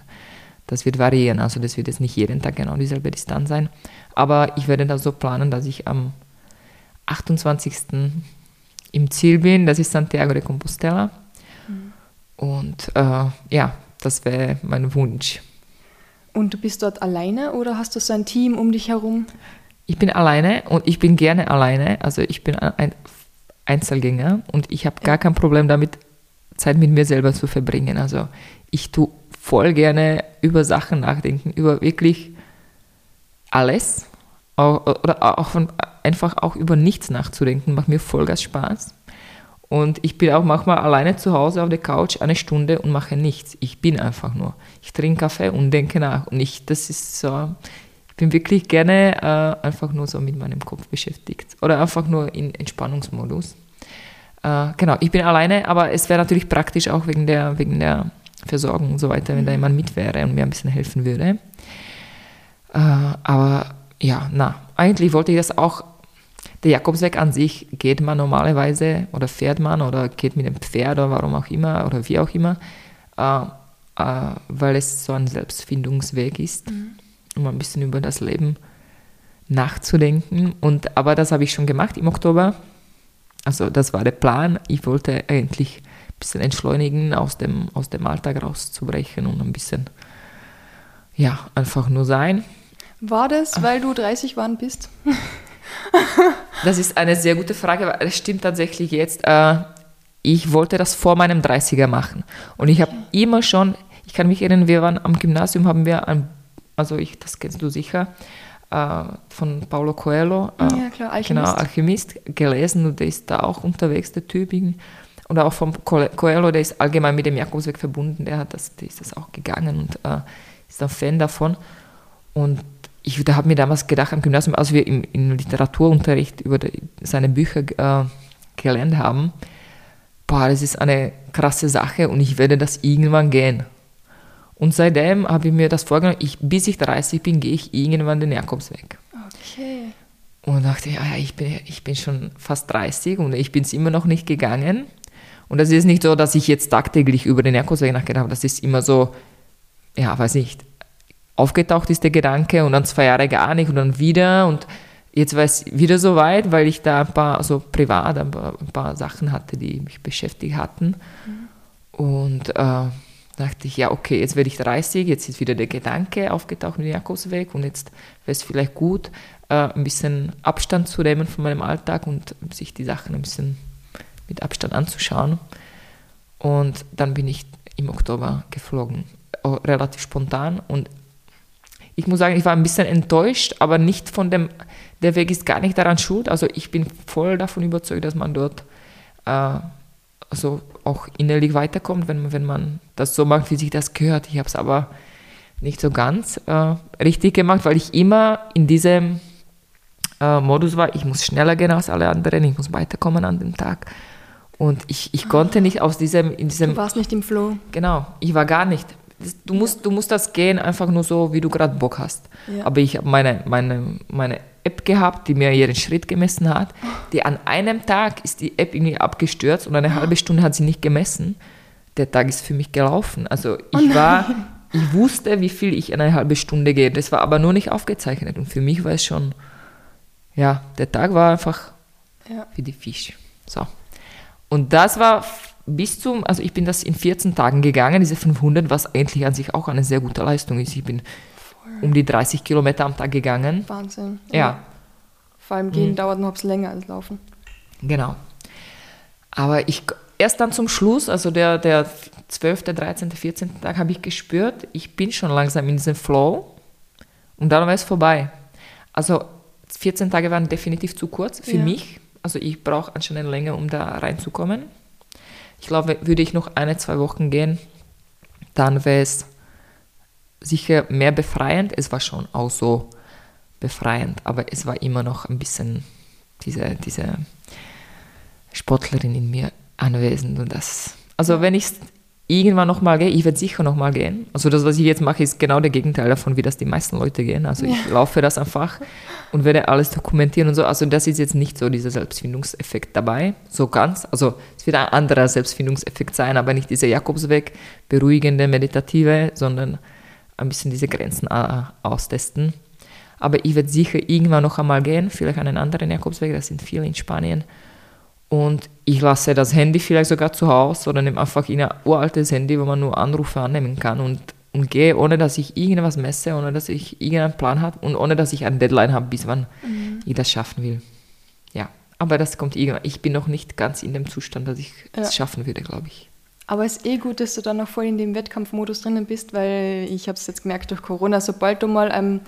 das wird variieren. Also das wird jetzt nicht jeden Tag genau dieselbe Distanz sein. Aber ich werde da so planen, dass ich am 28. im Ziel bin. Das ist Santiago de Compostela. Mhm. Und äh, ja, das wäre mein Wunsch. Und du bist dort alleine oder hast du so ein Team um dich herum? Ich bin alleine und ich bin gerne alleine. Also ich bin ein Einzelgänger und ich habe gar kein Problem damit, Zeit mit mir selber zu verbringen. Also ich tue voll gerne über Sachen nachdenken, über wirklich alles oder auch von, einfach auch über nichts nachzudenken, macht mir Vollgas Spaß. Und ich bin auch manchmal alleine zu Hause auf der Couch eine Stunde und mache nichts. Ich bin einfach nur. Ich trinke Kaffee und denke nach. Und ich, das ist so, ich bin wirklich gerne äh, einfach nur so mit meinem Kopf beschäftigt oder einfach nur in Entspannungsmodus. Äh, genau, ich bin alleine, aber es wäre natürlich praktisch auch wegen der, wegen der Versorgung und so weiter, wenn da mhm. jemand mit wäre und mir ein bisschen helfen würde. Äh, aber ja, na, eigentlich wollte ich das auch. Der Jakobsweg an sich geht man normalerweise oder fährt man oder geht mit dem Pferd oder warum auch immer oder wie auch immer, äh, äh weil es so ein Selbstfindungsweg ist. Mhm um ein bisschen über das Leben nachzudenken. Und, aber das habe ich schon gemacht im Oktober. Also das war der Plan. Ich wollte eigentlich ein bisschen entschleunigen, aus dem, aus dem Alltag rauszubrechen und ein bisschen ja, einfach nur sein. War das, weil du 30 geworden bist? Das ist eine sehr gute Frage, weil es stimmt tatsächlich jetzt. Äh, ich wollte das vor meinem 30er machen. Und ich habe immer schon, ich kann mich erinnern, wir waren am Gymnasium, haben wir ein, also ich, das kennst du sicher, äh, von Paulo Coelho, äh, ja, klar, Alchemist. Genau, Alchemist, gelesen und der ist da auch unterwegs, der Typ. Und auch vom Coelho, der ist allgemein mit dem Jakobsweg verbunden, der, hat das, der ist das auch gegangen und äh, ist ein Fan davon. Und ich da habe mir damals gedacht, am Gymnasium, als wir im, im Literaturunterricht über die, seine Bücher äh, gelernt haben, boah, das ist eine krasse Sache und ich werde das irgendwann gehen. Und seitdem habe ich mir das vorgenommen, ich, bis ich 30 bin, gehe ich irgendwann den Jakobsweg. Okay. Und dachte, ja, ja, ich bin, ich bin schon fast 30 und ich bin es immer noch nicht gegangen. Und das ist nicht so, dass ich jetzt tagtäglich über den Jakobsweg nachgedacht habe. Das ist immer so, ja, weiß nicht, aufgetaucht ist der Gedanke und dann zwei Jahre gar nicht und dann wieder und jetzt war es wieder so weit, weil ich da ein paar, also privat ein paar, ein paar Sachen hatte, die mich beschäftigt hatten. Mhm. Und äh, dachte ich, ja, okay, jetzt werde ich 30, jetzt ist wieder der Gedanke aufgetaucht mit Jakobsweg und jetzt wäre es vielleicht gut, äh, ein bisschen Abstand zu nehmen von meinem Alltag und sich die Sachen ein bisschen mit Abstand anzuschauen. Und dann bin ich im Oktober geflogen, relativ spontan und ich muss sagen, ich war ein bisschen enttäuscht, aber nicht von dem, der Weg ist gar nicht daran schuld. Also ich bin voll davon überzeugt, dass man dort äh, also auch innerlich weiterkommt, wenn, wenn man das so macht, wie sich das gehört. Ich habe es aber nicht so ganz äh, richtig gemacht, weil ich immer in diesem äh, Modus war, ich muss schneller gehen als alle anderen, ich muss weiterkommen an dem Tag. Und ich, ich konnte nicht aus diesem, in diesem... Du warst nicht im Flow. Genau, ich war gar nicht du musst, du musst das gehen einfach nur so, wie du gerade Bock hast. Ja. Aber ich habe meine, meine, meine App gehabt, die mir ihren Schritt gemessen hat. Die an einem Tag ist die App irgendwie abgestürzt und eine halbe Stunde hat sie nicht gemessen. Der Tag ist für mich gelaufen. Also oh ich oh war, ich wusste, wie viel ich in eine halbe Stunde gehe. Das war aber nur nicht aufgezeichnet. Und für mich war es schon, ja, der Tag war einfach ja. wie die Fisch. So. Und das war bis zum, also ich bin das in 14 Tagen gegangen, diese 500, was eigentlich an sich auch eine sehr gute Leistung ist. Ich bin um die 30 Kilometer am Tag gegangen. Wahnsinn. Ja. ja. Vor allem gehen mhm. dauert noch länger als laufen. Genau. Aber ich, erst dann zum Schluss, also der, der 12., 13., 14. Tag, habe ich gespürt, ich bin schon langsam in diesem Flow und dann war es vorbei. Also 14 Tage waren definitiv zu kurz für ja. mich. Also ich brauche anscheinend länger, um da reinzukommen. Ich glaube, würde ich noch eine, zwei Wochen gehen, dann wäre es sicher mehr befreiend. Es war schon auch so befreiend, aber es war immer noch ein bisschen diese, diese Sportlerin in mir anwesend. Und das, also wenn ich irgendwann nochmal gehe, ich werde sicher nochmal gehen. Also das, was ich jetzt mache, ist genau der Gegenteil davon, wie das die meisten Leute gehen. Also ich ja. laufe das einfach und werde alles dokumentieren und so. Also das ist jetzt nicht so dieser Selbstfindungseffekt dabei, so ganz. Also es wird ein anderer Selbstfindungseffekt sein, aber nicht dieser Jakobsweg, beruhigende, meditative, sondern ein bisschen diese Grenzen äh, austesten. Aber ich werde sicher irgendwann noch einmal gehen, vielleicht einen anderen Jakobsweg, das sind viele in Spanien und ich lasse das Handy vielleicht sogar zu Hause oder nehme einfach ein uraltes Handy, wo man nur Anrufe annehmen kann und, und gehe, ohne dass ich irgendwas messe, ohne dass ich irgendeinen Plan habe und ohne dass ich eine Deadline habe, bis wann mhm. ich das schaffen will. Ja, aber das kommt irgendwann. Ich bin noch nicht ganz in dem Zustand, dass ich es ja. schaffen würde, glaube ich. Aber es ist eh gut, dass du dann noch voll in dem Wettkampfmodus drinnen bist, weil ich habe es jetzt gemerkt durch Corona, sobald du mal ähm,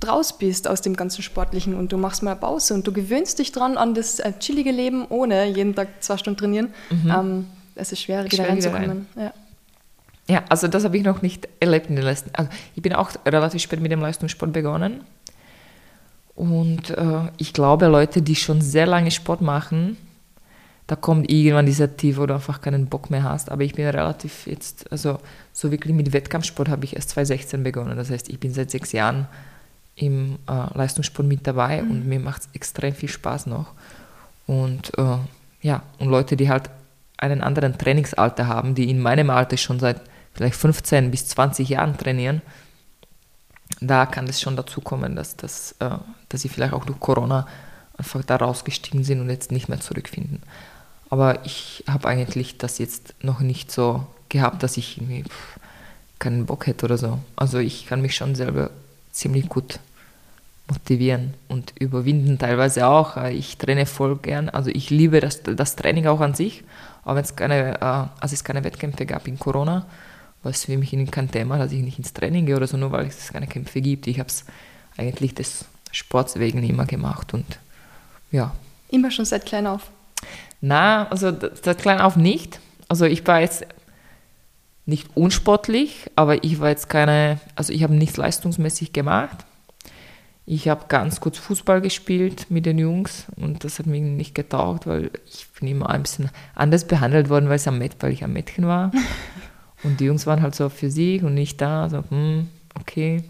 draus bist aus dem ganzen Sportlichen und du machst mal eine Pause und du gewöhnst dich dran an das äh, chillige Leben ohne jeden Tag zwei Stunden trainieren, mhm. ähm, es ist schwer, wieder reinzukommen. Rein. Ja. ja. also das habe ich noch nicht erlebt in den letzten. Also ich bin auch relativ spät mit dem Leistungssport begonnen. Und äh, ich glaube, Leute, die schon sehr lange Sport machen, da kommt irgendwann dieser Tief, wo du einfach keinen Bock mehr hast. Aber ich bin relativ jetzt, also so wirklich mit Wettkampfsport habe ich erst 2016 begonnen. Das heißt, ich bin seit sechs Jahren im äh, Leistungssport mit dabei mhm. und mir macht es extrem viel Spaß noch. Und äh, ja, und Leute, die halt einen anderen Trainingsalter haben, die in meinem Alter schon seit vielleicht 15 bis 20 Jahren trainieren, da kann es schon dazu kommen, dass, dass, äh, dass sie vielleicht auch durch Corona einfach da rausgestiegen sind und jetzt nicht mehr zurückfinden. Aber ich habe eigentlich das jetzt noch nicht so gehabt, dass ich irgendwie keinen Bock hätte oder so. Also ich kann mich schon selber ziemlich gut motivieren und überwinden teilweise auch. Ich traine voll gern, also ich liebe das, das Training auch an sich, aber wenn es keine, äh, als es keine Wettkämpfe gab in Corona, war es für mich kein Thema, dass ich nicht ins Training gehe oder so, nur weil es keine Kämpfe gibt. Ich habe es eigentlich des Sports wegen immer gemacht und ja. Immer schon seit klein auf? Na, also seit klein auf nicht. Also ich war jetzt nicht unsportlich, aber ich war jetzt keine, also ich habe nichts leistungsmäßig gemacht. Ich habe ganz kurz Fußball gespielt mit den Jungs und das hat mir nicht getaugt, weil ich bin immer ein bisschen anders behandelt worden, weil, am, weil ich ein Mädchen war. und die Jungs waren halt so für sich und nicht da, so, hm, okay.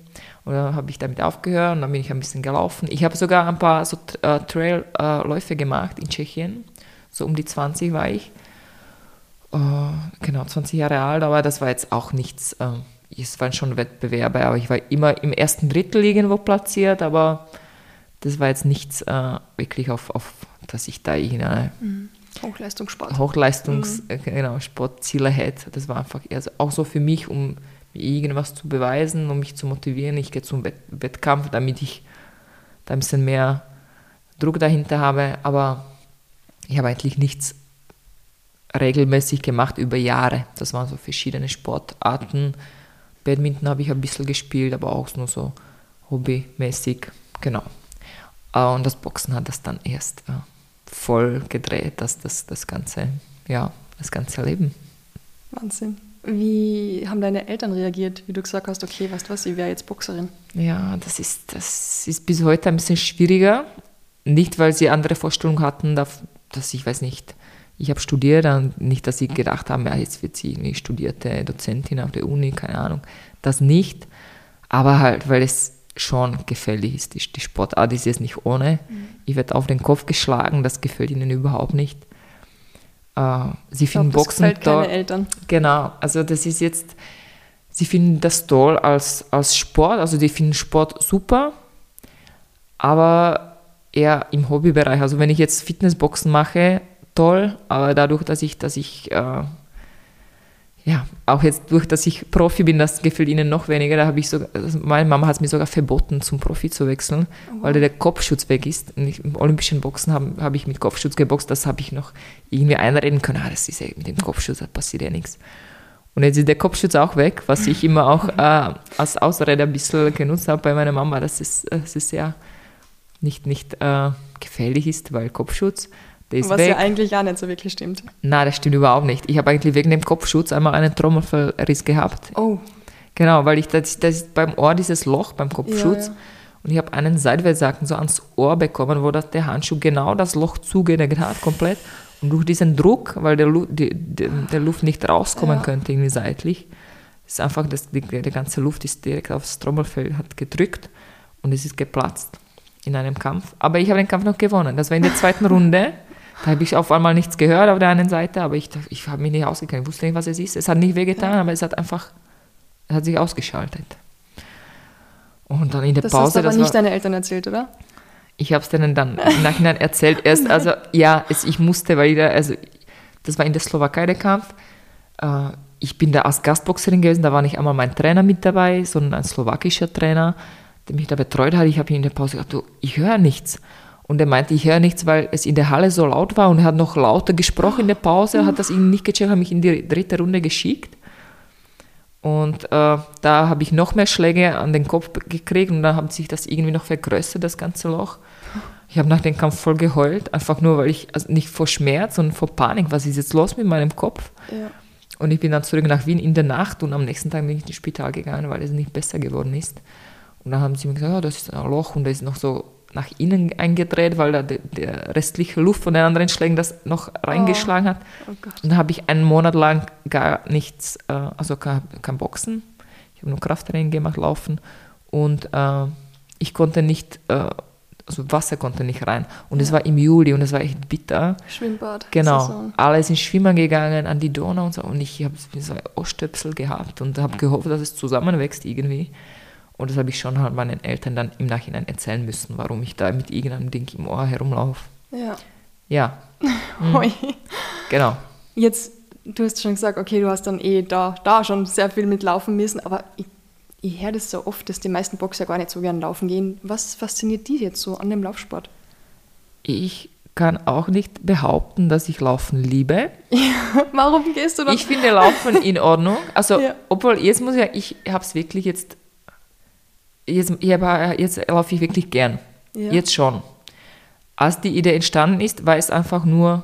Oder habe ich damit aufgehört und dann bin ich ein bisschen gelaufen. Ich habe sogar ein paar so äh, Trailläufe äh, gemacht in Tschechien. So um die 20 war ich. Äh, genau, 20 Jahre alt, aber das war jetzt auch nichts. Äh, es waren schon Wettbewerbe, aber ich war immer im ersten Drittel irgendwo platziert, aber das war jetzt nichts äh, wirklich auf, auf, dass ich da irgendeine mhm. Hochleistungssport. Hochleistungs, mhm. genau, Sportziele hätte. Das war einfach eher so, auch so für mich, um irgendwas zu beweisen, um mich zu motivieren. Ich gehe zum Wett Wettkampf, damit ich da ein bisschen mehr Druck dahinter habe, aber ich habe eigentlich nichts regelmäßig gemacht über Jahre. Das waren so verschiedene Sportarten. Badminton habe ich ein bisschen gespielt, aber auch nur so hobbymäßig. Genau. Äh, und das Boxen hat das dann erst äh, voll gedreht, das, das, das, ganze, ja, das ganze Leben. Wahnsinn. Wie haben deine Eltern reagiert, wie du gesagt hast, okay, weißt du was, ich wäre jetzt Boxerin? Ja, das ist, das ist bis heute ein bisschen schwieriger. Nicht, weil sie andere Vorstellungen hatten, dass ich weiß nicht, ich habe studiert, nicht, dass sie gedacht haben, ja, jetzt wird sie irgendwie studierte Dozentin auf der Uni, keine Ahnung. Das nicht, aber halt, weil es schon gefällig ist. Die, die Sportart ist jetzt nicht ohne. Mhm. Ich werde auf den Kopf geschlagen, das gefällt ihnen überhaupt nicht. Äh, sie ich finden glaub, Boxen das toll. keine Eltern. Genau, also das ist jetzt, sie finden das toll als, als Sport, also die finden Sport super, aber eher im Hobbybereich. Also wenn ich jetzt Fitnessboxen mache, toll, aber dadurch, dass ich, dass ich äh, ja, auch jetzt durch, dass ich Profi bin, das gefällt ihnen noch weniger. Da habe ich sogar, also meine Mama hat es mir sogar verboten, zum Profi zu wechseln, oh, weil der Kopfschutz weg ist. Und ich, im olympischen Boxen habe hab ich mit Kopfschutz geboxt, das habe ich noch irgendwie einreden können. Ah, das ist ja mit dem Kopfschutz, da passiert ja nichts. Und jetzt ist der Kopfschutz auch weg, was ich immer auch äh, als Ausrede ein bisschen genutzt habe bei meiner Mama, dass es, dass es ja nicht, nicht äh, gefährlich ist, weil Kopfschutz. Was weg. ja eigentlich auch nicht so wirklich stimmt. Nein, das stimmt überhaupt nicht. Ich habe eigentlich wegen dem Kopfschutz einmal einen Trommelfellriss gehabt. Oh. Genau, weil ich das, das ist beim Ohr dieses Loch beim Kopfschutz. Ja, ja. Und ich habe einen Seitwärtssacken so ans Ohr bekommen, wo das, der Handschuh genau das Loch zugenäht hat, komplett. Und durch diesen Druck, weil der, die, die, der Luft nicht rauskommen ja. könnte, irgendwie seitlich, ist einfach, das, die, die ganze Luft ist direkt aufs Trommelfell hat gedrückt und es ist geplatzt in einem Kampf. Aber ich habe den Kampf noch gewonnen. Das war in der zweiten Runde. Da habe ich auf einmal nichts gehört auf der einen Seite, aber ich, ich habe mich nicht ausgekannt. Ich wusste nicht, was es ist. Es hat nicht wehgetan, ja. aber es hat einfach, es hat sich ausgeschaltet. Und dann in der das Pause. Das hast du aber nicht war, deinen Eltern erzählt, oder? Ich habe es denen dann im Nachhinein erzählt. Erst, also ja, es, ich musste, weil ich da, also das war in der Slowakei der Kampf. Äh, ich bin da als Gastboxerin gewesen, da war nicht einmal mein Trainer mit dabei, sondern ein slowakischer Trainer, der mich da betreut hat. Ich habe ihn in der Pause gesagt, du, ich höre nichts. Und er meinte, ich höre nichts, weil es in der Halle so laut war und er hat noch lauter gesprochen in der Pause, hat das ihm nicht gecheckt, hat mich in die dritte Runde geschickt. Und äh, da habe ich noch mehr Schläge an den Kopf gekriegt und dann hat sich das irgendwie noch vergrößert, das ganze Loch. Ich habe nach dem Kampf voll geheult, einfach nur, weil ich, also nicht vor Schmerz, sondern vor Panik, was ist jetzt los mit meinem Kopf? Ja. Und ich bin dann zurück nach Wien in der Nacht und am nächsten Tag bin ich ins Spital gegangen, weil es nicht besser geworden ist. Und dann haben sie mir gesagt, oh, das ist ein Loch und da ist noch so nach innen eingedreht, weil da der, der restliche Luft von den anderen Schlägen das noch reingeschlagen hat. Oh, oh und dann habe ich einen Monat lang gar nichts, äh, also kein, kein Boxen. Ich habe nur Krafttraining gemacht, Laufen und äh, ich konnte nicht, äh, also Wasser konnte nicht rein. Und es war im Juli und es war echt bitter. Schwimmbad. Genau. Saison. Alle sind schwimmen gegangen an die Donau und so. Und ich habe so Ohrstöpsel gehabt und habe gehofft, dass es zusammenwächst irgendwie. Und das habe ich schon halt meinen Eltern dann im Nachhinein erzählen müssen, warum ich da mit irgendeinem Ding im Ohr herumlaufe. Ja. Ja. Mhm. Genau. Jetzt du hast schon gesagt, okay, du hast dann eh da, da schon sehr viel mitlaufen müssen, aber ich, ich höre das so oft, dass die meisten Boxer gar nicht so gern laufen gehen. Was fasziniert dich jetzt so an dem Laufsport? Ich kann auch nicht behaupten, dass ich Laufen liebe. Ja, warum gehst du dann? Ich finde Laufen in Ordnung. Also, Ja. obwohl jetzt muss ich ja, ich habe es wirklich jetzt, jetzt, ich hab, jetzt laufe ich wirklich gern. Ja. Jetzt schon. Als die Idee entstanden ist, war es einfach nur,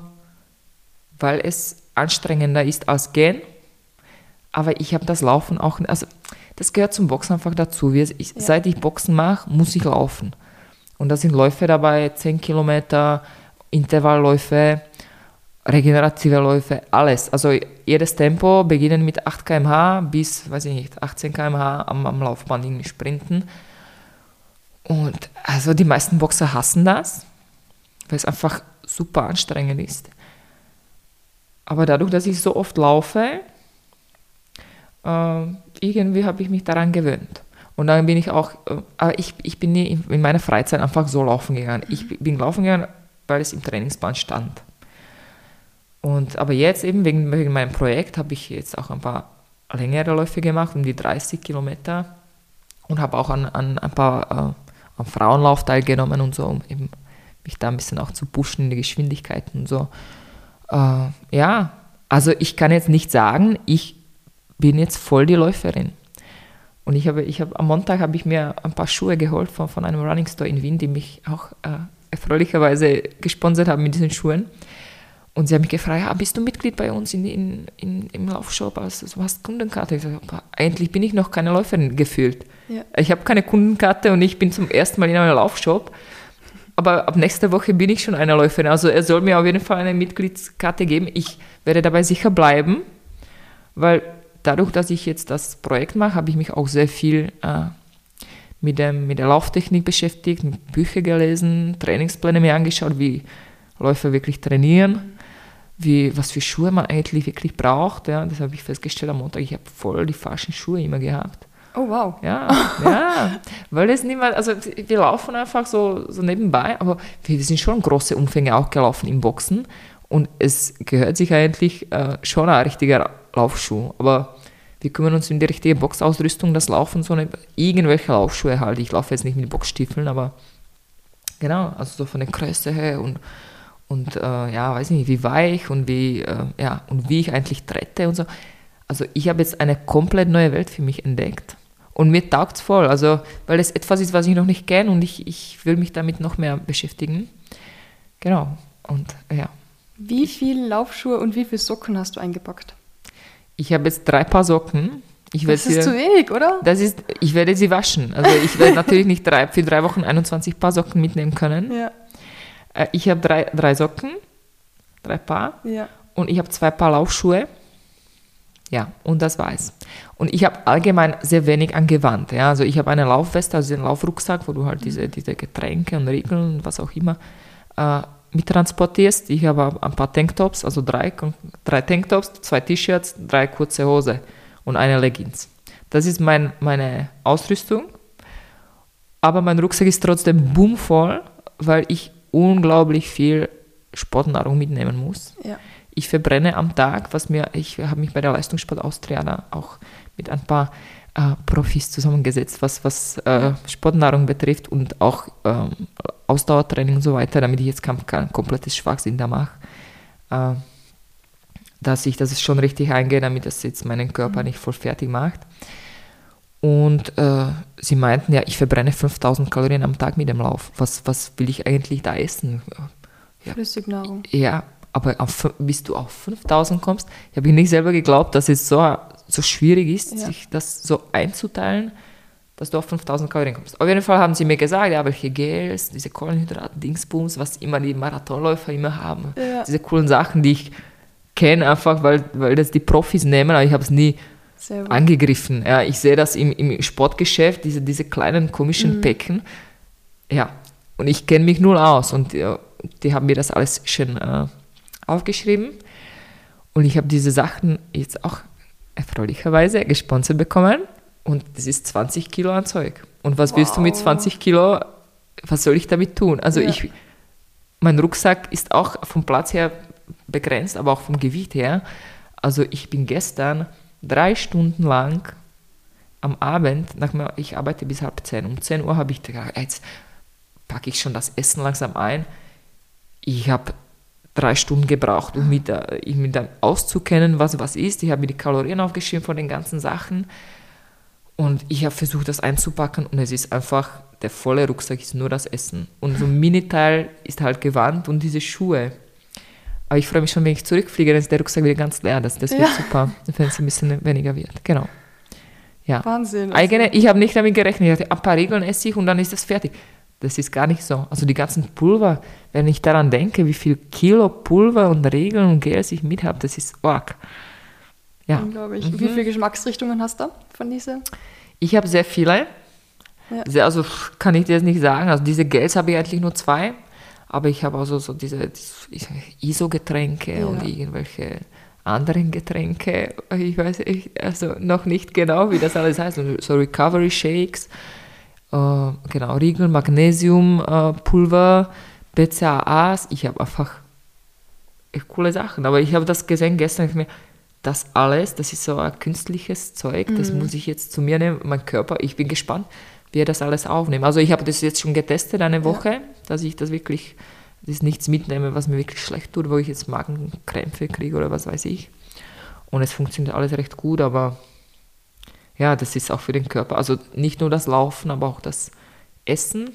weil es anstrengender ist als gehen. Aber ich habe das Laufen auch, also das gehört zum Boxen einfach dazu. Ich, Seit ich Boxen mache, muss ich laufen. Und da sind Läufe dabei, 10 Kilometer, Intervallläufe, regenerative Läufe, alles. Also jedes Tempo, beginnen mit 8 km/h bis, weiß ich nicht, 18 km/h am, am Laufband irgendwie sprinten. Und also die meisten Boxer hassen das, weil es einfach super anstrengend ist. Aber dadurch, dass ich so oft laufe, äh, irgendwie habe ich mich daran gewöhnt. Und dann bin ich auch, äh, aber ich, ich bin nie in, in meiner Freizeit einfach so laufen gegangen. Ich bin laufen gegangen, weil es im Trainingsplan stand. Und, aber jetzt eben wegen, wegen meinem Projekt habe ich jetzt auch ein paar längere Läufe gemacht, um die 30 Kilometer. Und habe auch an, an ein paar äh, am Frauenlauf teilgenommen und so, um eben mich da ein bisschen auch zu pushen in die Geschwindigkeiten und so. Äh, ja, also ich kann jetzt nicht sagen, ich bin jetzt voll die Läuferin. Und ich habe, ich habe am Montag habe ich mir ein paar Schuhe geholt von, von einem Running Store in Wien, die mich auch äh, erfreulicherweise gesponsert haben mit diesen Schuhen. Und sie haben mich gefragt, ah, bist du Mitglied bei uns in, in, in, im Laufshop? Also, du hast Kundenkarte. Ich sage, eigentlich bin ich noch keine Läuferin gefühlt. Ja. Ich habe keine Kundenkarte und ich bin zum ersten Mal in einem Laufshop. Aber ab nächster Woche bin ich schon eine Läuferin. Also er soll mir auf jeden Fall eine Mitgliedskarte geben. Ich werde dabei sicher bleiben, weil dadurch, dass ich jetzt das Projekt mache, habe ich mich auch sehr viel äh, mit, dem, mit der Lauftechnik beschäftigt, mit Bücher gelesen, Trainingspläne mir angeschaut, wie Läufer wirklich trainieren, wie, was für Schuhe man eigentlich wirklich braucht. Ja, das habe ich festgestellt am Montag. Ich habe voll die falschen Schuhe immer gehabt. Oh, wow. Ja, ja, weil es niemand, also wir laufen einfach so, so nebenbei, aber wir sind schon große Umfänge auch gelaufen im Boxen und es gehört sich eigentlich äh, schon ein richtiger Laufschuh, aber wir kümmern uns um die richtige Boxausrüstung, das Laufen, so eine, irgendwelche Laufschuhe halt, ich laufe jetzt nicht mit Boxstiefeln, aber genau, also so von der Größe her und, und äh, ja, weiß nicht, wie weich und wie, äh, ja, und wie ich eigentlich trete und so. Also ich habe jetzt eine komplett neue Welt für mich entdeckt. Und mir taugt es voll, also weil es etwas ist, was ich noch nicht kenne und ich, ich will mich damit noch mehr beschäftigen. Genau. Und ja. Wie viele Laufschuhe und wie viele Socken hast du eingepackt? Ich habe jetzt drei Paar Socken. Ich Das ist sie, zu wenig, oder? das ist, ich werde sie waschen. Also ich werde natürlich nicht drei, für drei Wochen 21 Paar Socken mitnehmen können. Ja, Äh, Ich habe drei, drei Socken, drei Paar. ja. Und ich habe zwei Paar Laufschuhe. Ja, und das war's. Und ich habe allgemein sehr wenig an Gewand. Ja? Also ich habe eine Laufweste, also einen Laufrucksack, wo du halt diese, diese Getränke und Riegel und was auch immer äh, mittransportierst. Ich habe ein paar Tanktops, also drei, drei Tanktops, zwei T-Shirts, drei kurze Hose und eine Leggings. Das ist mein, meine Ausrüstung. Aber mein Rucksack ist trotzdem boomvoll, weil ich unglaublich viel Sportnahrung mitnehmen muss. ja. Ich verbrenne am Tag, was mir, ich habe mich bei der Leistungssport Austria auch mit ein paar äh, Profis zusammengesetzt, was, was äh, Sportnahrung betrifft und auch ähm, Ausdauertraining und so weiter, damit ich jetzt kein, kein komplettes Schwachsinn da mache. Äh, dass ich das schon richtig eingehe, damit das jetzt meinen Körper nicht voll fertig macht. Und äh, sie meinten, ja, ich verbrenne 5000 Kalorien am Tag mit dem Lauf. Was, was will ich eigentlich da essen? Ja. Flüssignahrung. Ja, aber auf, bis du auf 5000 kommst, ich habe nicht selber geglaubt, dass es so, so schwierig ist, Ja. sich das so einzuteilen, dass du auf 5000 Kalorien kommst. Auf jeden Fall haben sie mir gesagt, ja, welche Gels, diese Kohlenhydrate, Dingsbums, was immer die Marathonläufer immer haben. Ja. Diese coolen Sachen, die ich kenne, einfach weil, weil das die Profis nehmen, aber ich habe es nie. Angegriffen. Ja, ich sehe das im, im Sportgeschäft, diese, diese kleinen komischen Päcken. Ja, und ich kenne mich null aus und ja, die haben mir das alles schön äh, aufgeschrieben. Und ich habe diese Sachen jetzt auch erfreulicherweise gesponsert bekommen und das ist 20 Kilo an Zeug. Und was willst du mit Wow. 20 Kilo, was soll ich damit tun? Also Ja. ich, mein Rucksack ist auch vom Platz her begrenzt, aber auch vom Gewicht her. Also ich bin gestern drei Stunden lang am Abend, nach, ich arbeite bis halb zehn, um 10 Uhr habe ich gedacht, jetzt packe ich schon das Essen langsam ein. Ich habe drei Stunden gebraucht, um mich da, mich da auszukennen, was was ist. Ich habe mir die Kalorien aufgeschrieben von den ganzen Sachen und ich habe versucht, das einzupacken und es ist einfach, der volle Rucksack ist nur das Essen. Und so ein Miniteil ist halt gewandt und diese Schuhe. Aber ich freue mich schon, wenn ich zurückfliege, dann ist der Rucksack wieder ganz leer. Das, das wird ja. super, wenn es ein bisschen weniger wird. Genau. Ja. Wahnsinn. Eigene, also ich habe nicht damit gerechnet. Ich hatte ein paar Regeln esse ich und dann ist das fertig. Das ist gar nicht so. Also die ganzen Pulver, wenn ich daran denke, wie viel Kilo Pulver und Regeln und Gels ich mit habe, das ist arg. Ja. Unglaublich. Mhm. Wie viele Geschmacksrichtungen hast du von diesen? Ich habe sehr viele. Ja. also kann ich dir jetzt nicht sagen. Also diese Gels habe ich eigentlich nur zwei. Aber ich habe also so diese, diese ISO-Getränke ja. und irgendwelche anderen Getränke. Ich weiß ich, also noch nicht genau, wie das alles heißt. So Recovery Shakes, äh, genau, Riegel, Magnesium, äh, Pulver, BCAAs. Ich habe einfach coole Sachen. Aber ich habe das gesehen gestern. Ich mir, das alles, das ist so ein künstliches Zeug, mhm. das muss ich jetzt zu mir nehmen, mein Körper. Ich bin gespannt, wie er das alles aufnimmt. Also ich habe das jetzt schon getestet eine Woche, ja. dass ich das wirklich, das nichts mitnehme, was mir wirklich schlecht tut, wo ich jetzt Magenkrämpfe kriege oder was weiß ich. Und es funktioniert alles recht gut, aber ja, das ist auch für den Körper. Also nicht nur das Laufen, aber auch das Essen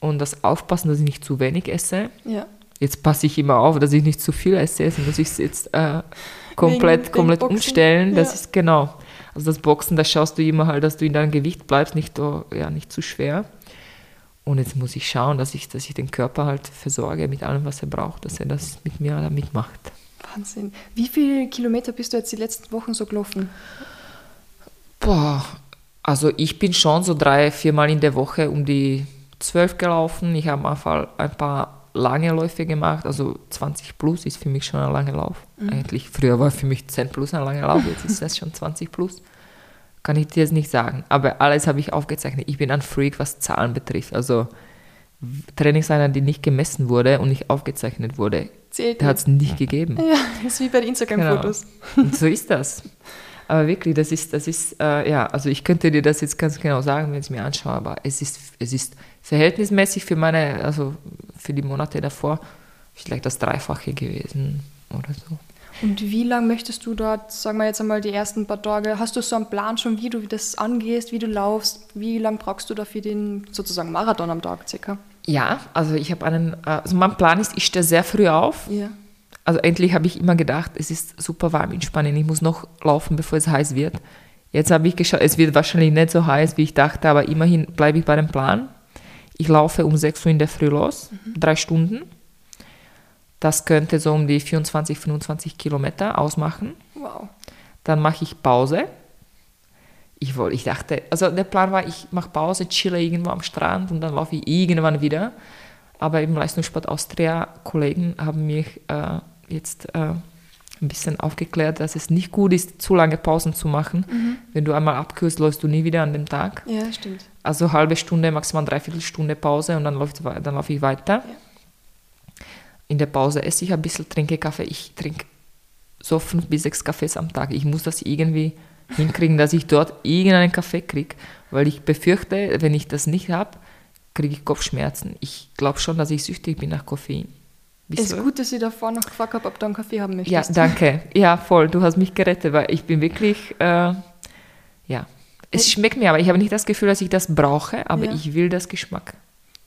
und das Aufpassen, dass ich nicht zu wenig esse. Ja. Jetzt passe ich immer auf, dass ich nicht zu viel esse, jetzt muss ich es jetzt äh, komplett, wegen, komplett wegen umstellen. Das ja. ist genau. Also das Boxen, da schaust du immer halt, dass du in deinem Gewicht bleibst, nicht, ja, nicht zu schwer. Und jetzt muss ich schauen, dass ich, dass ich den Körper halt versorge mit allem, was er braucht, dass er das mit mir da mitmacht. Wahnsinn. Wie viele Kilometer bist du jetzt die letzten Wochen so gelaufen? Boah, also ich bin schon so drei, viermal in der Woche um die zwölf gelaufen. Ich habe einfach ein paar lange Läufe gemacht, also 20 plus ist für mich schon ein langer Lauf. Mhm. Eigentlich früher war für mich 10 plus ein langer Lauf, jetzt ist das schon 20 plus. Kann ich dir jetzt nicht sagen, aber alles habe ich aufgezeichnet. Ich bin ein Freak, was Zahlen betrifft. Also Trainingseinheit, die nicht gemessen wurde und nicht aufgezeichnet wurde, hat es nicht gegeben. Ja, das ist wie bei den Instagram-Fotos. Genau. so ist das. Aber wirklich, das ist, das ist, äh, ja, also ich könnte dir das jetzt ganz genau sagen, wenn ich es mir anschaue, aber es ist, es ist verhältnismäßig für meine, also für die Monate davor, vielleicht das Dreifache gewesen oder so. Und wie lange möchtest du dort, sagen wir jetzt einmal die ersten paar Tage, hast du so einen Plan schon, wie du das angehst, wie du laufst, wie lange brauchst du dafür den sozusagen Marathon am Tag circa? Ja, also ich habe einen, also mein Plan ist, ich stehe sehr früh auf. Ja also endlich habe ich immer gedacht, es ist super warm in Spanien, ich muss noch laufen, bevor es heiß wird. Jetzt habe ich geschaut, es wird wahrscheinlich nicht so heiß, wie ich dachte, aber immerhin bleibe ich bei dem Plan. Ich laufe um 6 Uhr in der Früh los, mhm. drei Stunden. Das könnte so um die 24, 25 Kilometer ausmachen. Wow. Dann mache ich Pause. Ich, wollte, ich dachte, also der Plan war, ich mache Pause, chille irgendwo am Strand und dann laufe ich irgendwann wieder. Aber im Leistungssport Austria Kollegen haben mich äh, jetzt äh, ein bisschen aufgeklärt, dass es nicht gut ist, zu lange Pausen zu machen. Mhm. Wenn du einmal abkühlst, läufst du nie wieder an dem Tag. Ja, stimmt. Also halbe Stunde, maximal dreiviertel Stunde Pause und dann, läuft, dann laufe ich weiter. Ja. In der Pause esse ich ein bisschen, trinke Kaffee. Ich trinke so fünf bis sechs Kaffees am Tag. Ich muss das irgendwie hinkriegen, dass ich dort irgendeinen Kaffee kriege, weil ich befürchte, wenn ich das nicht habe, kriege ich Kopfschmerzen. Ich glaube schon, dass ich süchtig bin nach Koffein. Es ist gut, dass ich davor noch gefragt habe, ob du einen Kaffee haben möchtest. Ja, danke. Ja, voll. Du hast mich gerettet, weil ich bin wirklich, äh, ja. Es schmeckt mir, aber ich habe nicht das Gefühl, dass ich das brauche, aber ja. ich will das Geschmack.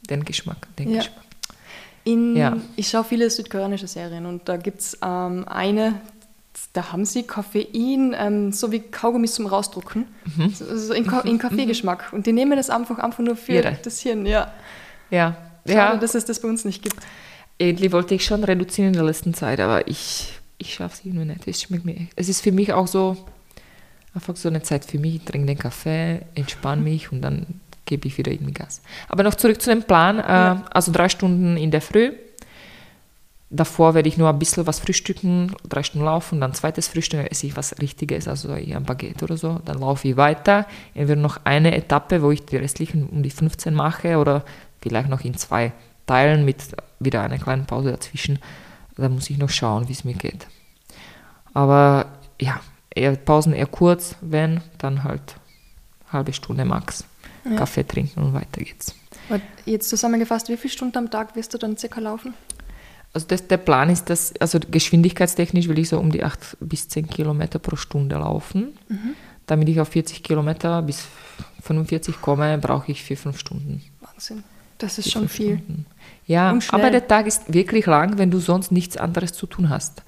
Den Geschmack, den ja. Geschmack. In, ja. Ich schaue viele südkoreanische Serien und da gibt es ähm, eine, da haben sie Koffein, ähm, so wie Kaugummis zum Rausdrucken, mhm. so in, in Kaffeegeschmack. Und die nehmen das einfach, einfach nur für Jede. das Hirn, ja. Ja. Schade, ja. dass es das bei uns nicht gibt. Endlich wollte ich schon reduzieren in der letzten Zeit, aber ich, ich schaffe es irgendwie nicht. Es schmeckt mir. Es ist für mich auch so, einfach so eine Zeit für mich. Ich trinke den Kaffee, entspanne mich und dann gebe ich wieder irgendwie Gas. Aber noch zurück zu dem Plan. Ja. Äh, also drei Stunden in der Früh. Davor werde ich nur ein bisschen was frühstücken, drei Stunden laufen, dann zweites Frühstück, esse ich was Richtiges, also ein Baguette oder so. Dann laufe ich weiter. Entweder noch eine Etappe, wo ich die restlichen um die 15 mache oder vielleicht noch in zwei Teilen mit wieder einer kleinen Pause dazwischen. Da muss ich noch schauen, wie es mir geht. Aber ja, eher Pausen eher kurz, wenn, dann halt halbe Stunde max. Ja. Kaffee trinken und weiter geht's. Und jetzt zusammengefasst, wie viele Stunden am Tag wirst du dann circa laufen? Also das, der Plan ist, dass, also geschwindigkeitstechnisch will ich so um die 8 bis 10 Kilometer pro Stunde laufen. Mhm. Damit ich auf 40 Kilometer bis 45 komme, brauche ich 4, 5 Stunden. Wahnsinn. Das ist schon viel. Stunden. Ja, aber der Tag ist wirklich lang, wenn du sonst nichts anderes zu tun hast.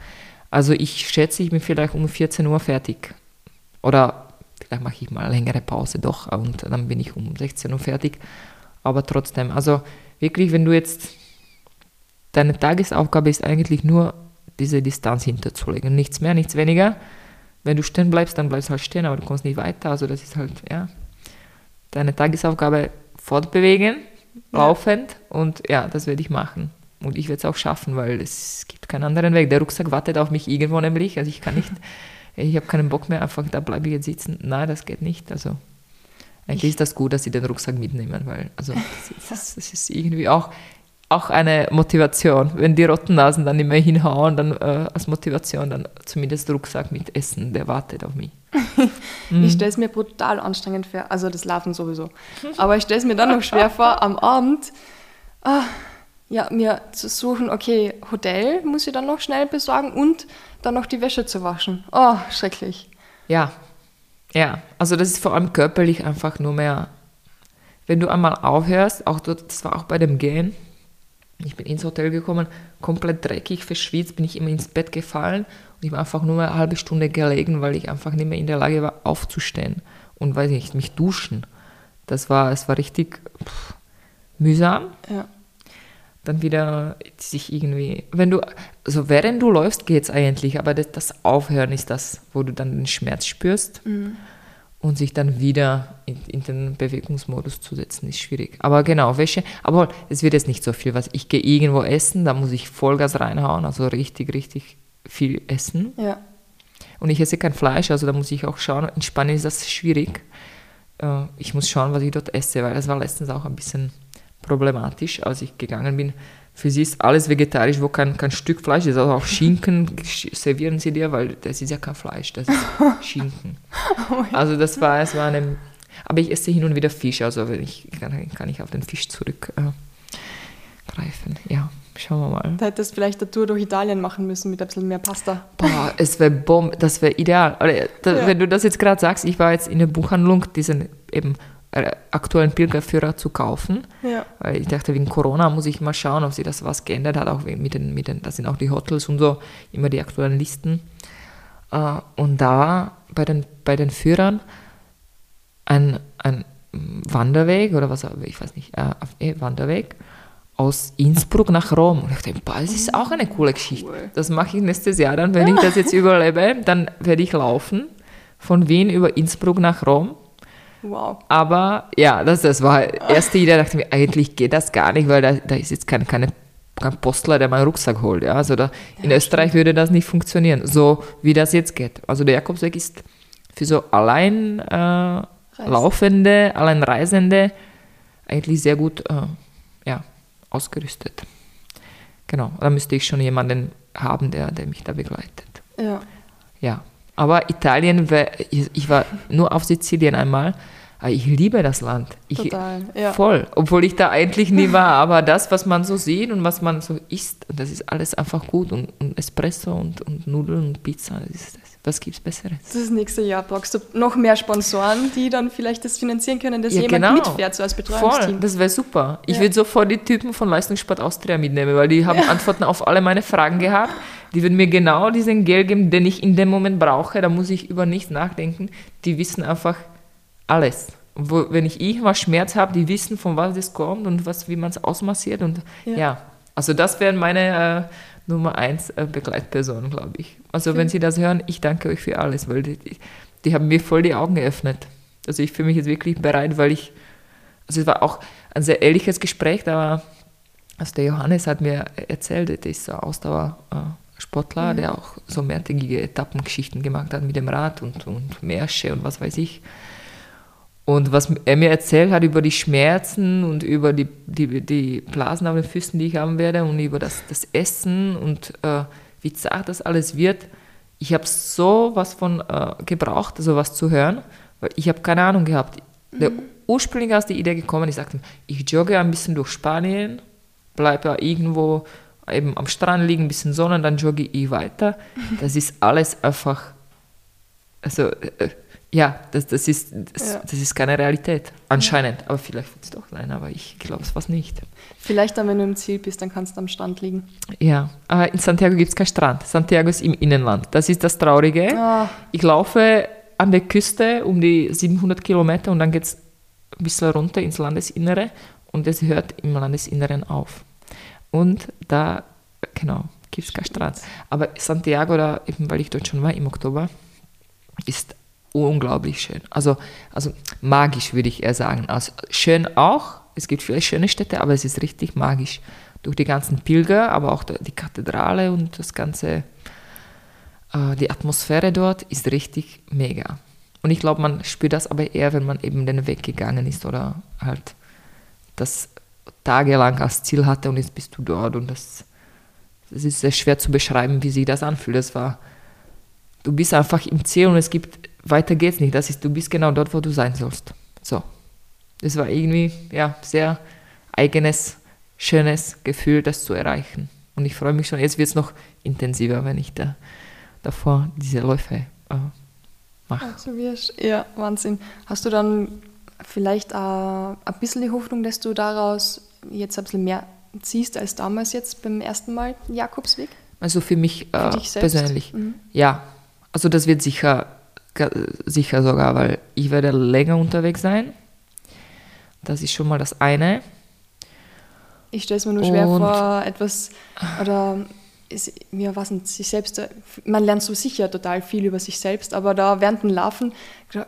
Also ich schätze, ich bin vielleicht um 14 Uhr fertig. Oder vielleicht mache ich mal eine längere Pause doch und dann bin ich um 16 Uhr fertig. Aber trotzdem, also wirklich, wenn du jetzt deine Tagesaufgabe ist eigentlich nur, diese Distanz hinterzulegen. Nichts mehr, nichts weniger. Wenn du stehen bleibst, dann bleibst du halt stehen, aber du kommst nicht weiter. Also das ist halt, ja, deine Tagesaufgabe fortbewegen. Laufend und ja, das werde ich machen. Und ich werde es auch schaffen, weil es gibt keinen anderen Weg. Der Rucksack wartet auf mich irgendwo nämlich. Also ich kann nicht, ich habe keinen Bock mehr, einfach da bleibe ich jetzt sitzen. Nein, das geht nicht. Also eigentlich ich ist das gut, dass sie den Rucksack mitnehmen, weil also das, das ist irgendwie auch, auch eine Motivation. Wenn die roten Nasen dann immer hinhauen, dann äh, als Motivation dann zumindest Rucksack mit Essen, der wartet auf mich. Mhm. Ich stelle es mir brutal anstrengend vor, also das Laufen sowieso. Aber ich stelle es mir dann noch schwer vor, am Abend ah, ja, mir zu suchen, okay, Hotel muss ich dann noch schnell besorgen und dann noch die Wäsche zu waschen. Oh, schrecklich. Ja, ja, also das ist vor allem körperlich einfach nur mehr, wenn du einmal aufhörst, auch das war auch bei dem Gehen, ich bin ins Hotel gekommen, komplett dreckig, verschwitzt, bin ich immer ins Bett gefallen ich war einfach nur eine halbe Stunde gelegen, weil ich einfach nicht mehr in der Lage war, aufzustehen und weiß nicht, mich duschen. Das war, es war richtig pff, mühsam. Ja. Dann wieder sich irgendwie, wenn du, also während du läufst, geht es eigentlich, aber das, das, Aufhören ist das, wo du dann den Schmerz spürst. Mhm und sich dann wieder in, in, den Bewegungsmodus zu setzen, ist schwierig. Aber genau, Wäsche, aber es wird jetzt nicht so viel, was ich gehe irgendwo essen, da muss ich Vollgas reinhauen, also richtig, richtig viel essen. Ja. Und ich esse kein Fleisch, also da muss ich auch schauen, in Spanien ist das schwierig. Äh, ich muss schauen, was ich dort esse, weil das war letztens auch ein bisschen problematisch, als ich gegangen bin für sie ist alles vegetarisch, wo kein, kein Stück Fleisch ist. Also auch Schinken servieren sie dir, weil das ist ja kein Fleisch, das ist Schinken. Oh also das war, es war eine, aber ich esse hin und wieder Fisch, also wenn ich, kann, kann ich auf den Fisch zurückgreifen. Äh, ja, schauen wir mal. Du hättest vielleicht eine Tour durch Italien machen müssen mit ein bisschen mehr Pasta. Boah, es wäre Bomb, das wäre ideal. Da, ja. Wenn du das jetzt gerade sagst, ich war jetzt in der Buchhandlung, die sind eben äh, aktuellen Pilgerführer zu kaufen. Ja. Weil ich dachte, wegen Corona muss ich mal schauen, ob sich das was geändert hat. Auch mit den, mit den, da sind auch die Hotels und so, immer die aktuellen Listen. Äh, und da war bei den, bei den Führern ein, ein Wanderweg oder was, ich weiß nicht, äh, eh, Wanderweg aus Innsbruck nach Rom. Und ich dachte, boah, das ist auch eine coole Geschichte. Das mache ich nächstes Jahr dann, wenn ich das jetzt überlebe, dann werde ich laufen von Wien über Innsbruck nach Rom Wow. Aber ja, das, das war die erste Idee, da dachte ich mir, eigentlich geht das gar nicht, weil da, da ist jetzt kein, keine, kein Postler, der meinen Rucksack holt. Ja? Also da, ja, in Österreich stimmt. würde das nicht funktionieren, so wie das jetzt geht. Also der Jakobsweg ist für so allein äh, laufende, allein Reisende eigentlich sehr gut äh, ja, ausgerüstet. Genau, da müsste ich schon jemanden haben, der, der mich da begleitet. Ja. Ja, aber Italien, ich war nur auf Sizilien einmal. Ich liebe das Land. Ich, Total, ja. Voll. Obwohl ich da eigentlich nie war. Aber das, was man so sieht und was man so isst, das ist alles einfach gut. Und, und Espresso und, und, Nudeln und Pizza, das ist. Was gibt es Besseres? Das nächste Jahr brauchst du noch mehr Sponsoren, die dann vielleicht das finanzieren können, dass ja, jemand genau. mitfährt, so als Betreuungsteam. Voll, das wäre super. Ich ja. würde sofort die Typen von Leistungssport Austria mitnehmen, weil die haben ja. Antworten auf alle meine Fragen gehabt. Die würden mir genau diesen Geld geben, den ich in dem Moment brauche. Da muss ich über nichts nachdenken. Die wissen einfach alles. Wo, wenn ich irgendwas Schmerz habe, die wissen, von was es kommt und was, wie man es ausmassiert. Und ja. ja. also das wären meine äh, Nummer eins äh, Begleitpersonen, glaube ich. Also wenn Sie das hören, ich danke euch für alles, weil die, die haben mir voll die Augen geöffnet. Also ich fühle mich jetzt wirklich bereit, weil ich, also es war auch ein sehr ehrliches Gespräch, war, also der Johannes hat mir erzählt, der ist so Ausdauer. Äh, Sportler, mhm. der auch so mehrtägige Etappengeschichten gemacht hat mit dem Rad und, und Märsche und was weiß ich. Und was er mir erzählt hat über die Schmerzen und über die, die, die Blasen auf den Füßen, die ich haben werde und über das, das Essen und äh, wie zart das alles wird, ich habe so was von äh, gebraucht, sowas zu hören, weil ich habe keine Ahnung gehabt. Der ursprünglich aus die Idee gekommen, ich sagte, ich jogge ein bisschen durch Spanien, bleibe ja irgendwo eben am Strand liegen, ein bisschen Sonne, dann jogge ich weiter. Das ist alles einfach, also äh, ja, das, das, ist, das, Ja. das ist keine Realität, anscheinend. Aber vielleicht wird es doch sein, aber ich glaube es was nicht. Vielleicht dann, wenn du im Ziel bist, dann kannst du am Strand liegen. Ja, aber in Santiago gibt es keinen Strand. Santiago ist im Innenland. Das ist das Traurige. Ah, Ich laufe an der Küste um die 700 Kilometer und dann geht es ein bisschen runter ins Landesinnere und es hört im Landesinneren auf. Und da, genau, gibt es keinen Strand. Aber Santiago, da, eben weil ich dort schon war im Oktober, ist unglaublich schön. Also, also magisch würde ich eher sagen. Also schön auch, es gibt viele schöne Städte, aber es ist richtig magisch. Durch die ganzen Pilger, aber auch die Kathedrale und das ganze äh, die Atmosphäre dort ist richtig mega. Und ich glaube, man spürt das aber eher, wenn man eben den Weg gegangen ist oder halt das tagelang als Ziel hatte und jetzt bist du dort und das, das ist sehr schwer zu beschreiben, wie sich das anfühlt. Das war, du bist einfach im Ziel und es gibt, weiter geht's nicht. Das ist, du bist genau dort, wo du sein sollst. So. Das war irgendwie, ja, sehr eigenes, schönes Gefühl, das zu erreichen. Und ich freue mich schon, jetzt wird es noch intensiver, wenn ich da davor diese Läufe äh, mache. also wie, ja, Wahnsinn. Hast du dann vielleicht auch ein bisschen die Hoffnung, dass du daraus jetzt ein bisschen mehr ziehst als damals jetzt beim ersten Mal Jakobsweg? Also für mich Für äh, selbst? persönlich, Mhm. ja. Also das wird sicher, sicher sogar, weil ich werde länger unterwegs sein. Das ist schon mal das eine. Ich stelle es mir nur schwer Und- vor, etwas oder ist, ja, was nicht, sich selbst, man lernt so sicher total viel über sich selbst, aber da während dem Laufen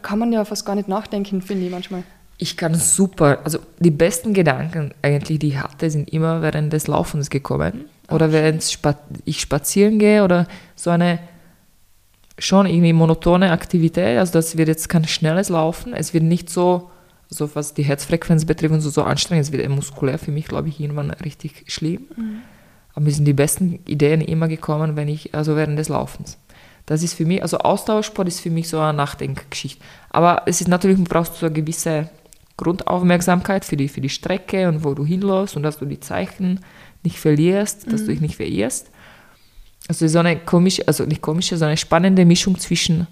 kann man ja fast gar nicht nachdenken, finde ich manchmal. Ich kann super, also die besten Gedanken eigentlich, die ich hatte, sind immer während des Laufens gekommen. Oder während spa ich spazieren gehe oder so eine schon irgendwie monotone Aktivität. Also das wird jetzt kein schnelles Laufen. Es wird nicht so, so was die Herzfrequenz betrifft so, so anstrengend. Es wird muskulär für mich, glaube ich, irgendwann richtig schlimm. Aber mir sind die besten Ideen immer gekommen, wenn ich, also während des Laufens. Das ist für mich, also Ausdauersport ist für mich so eine Nachdenkgeschichte. Aber es ist natürlich, man brauchst so eine gewisse Grundaufmerksamkeit für die, für die Strecke und wo du hinläufst und dass du die Zeichen nicht verlierst, dass du dich nicht verirrst. Also so eine komische, also nicht komische, sondern eine spannende Mischung zwischen,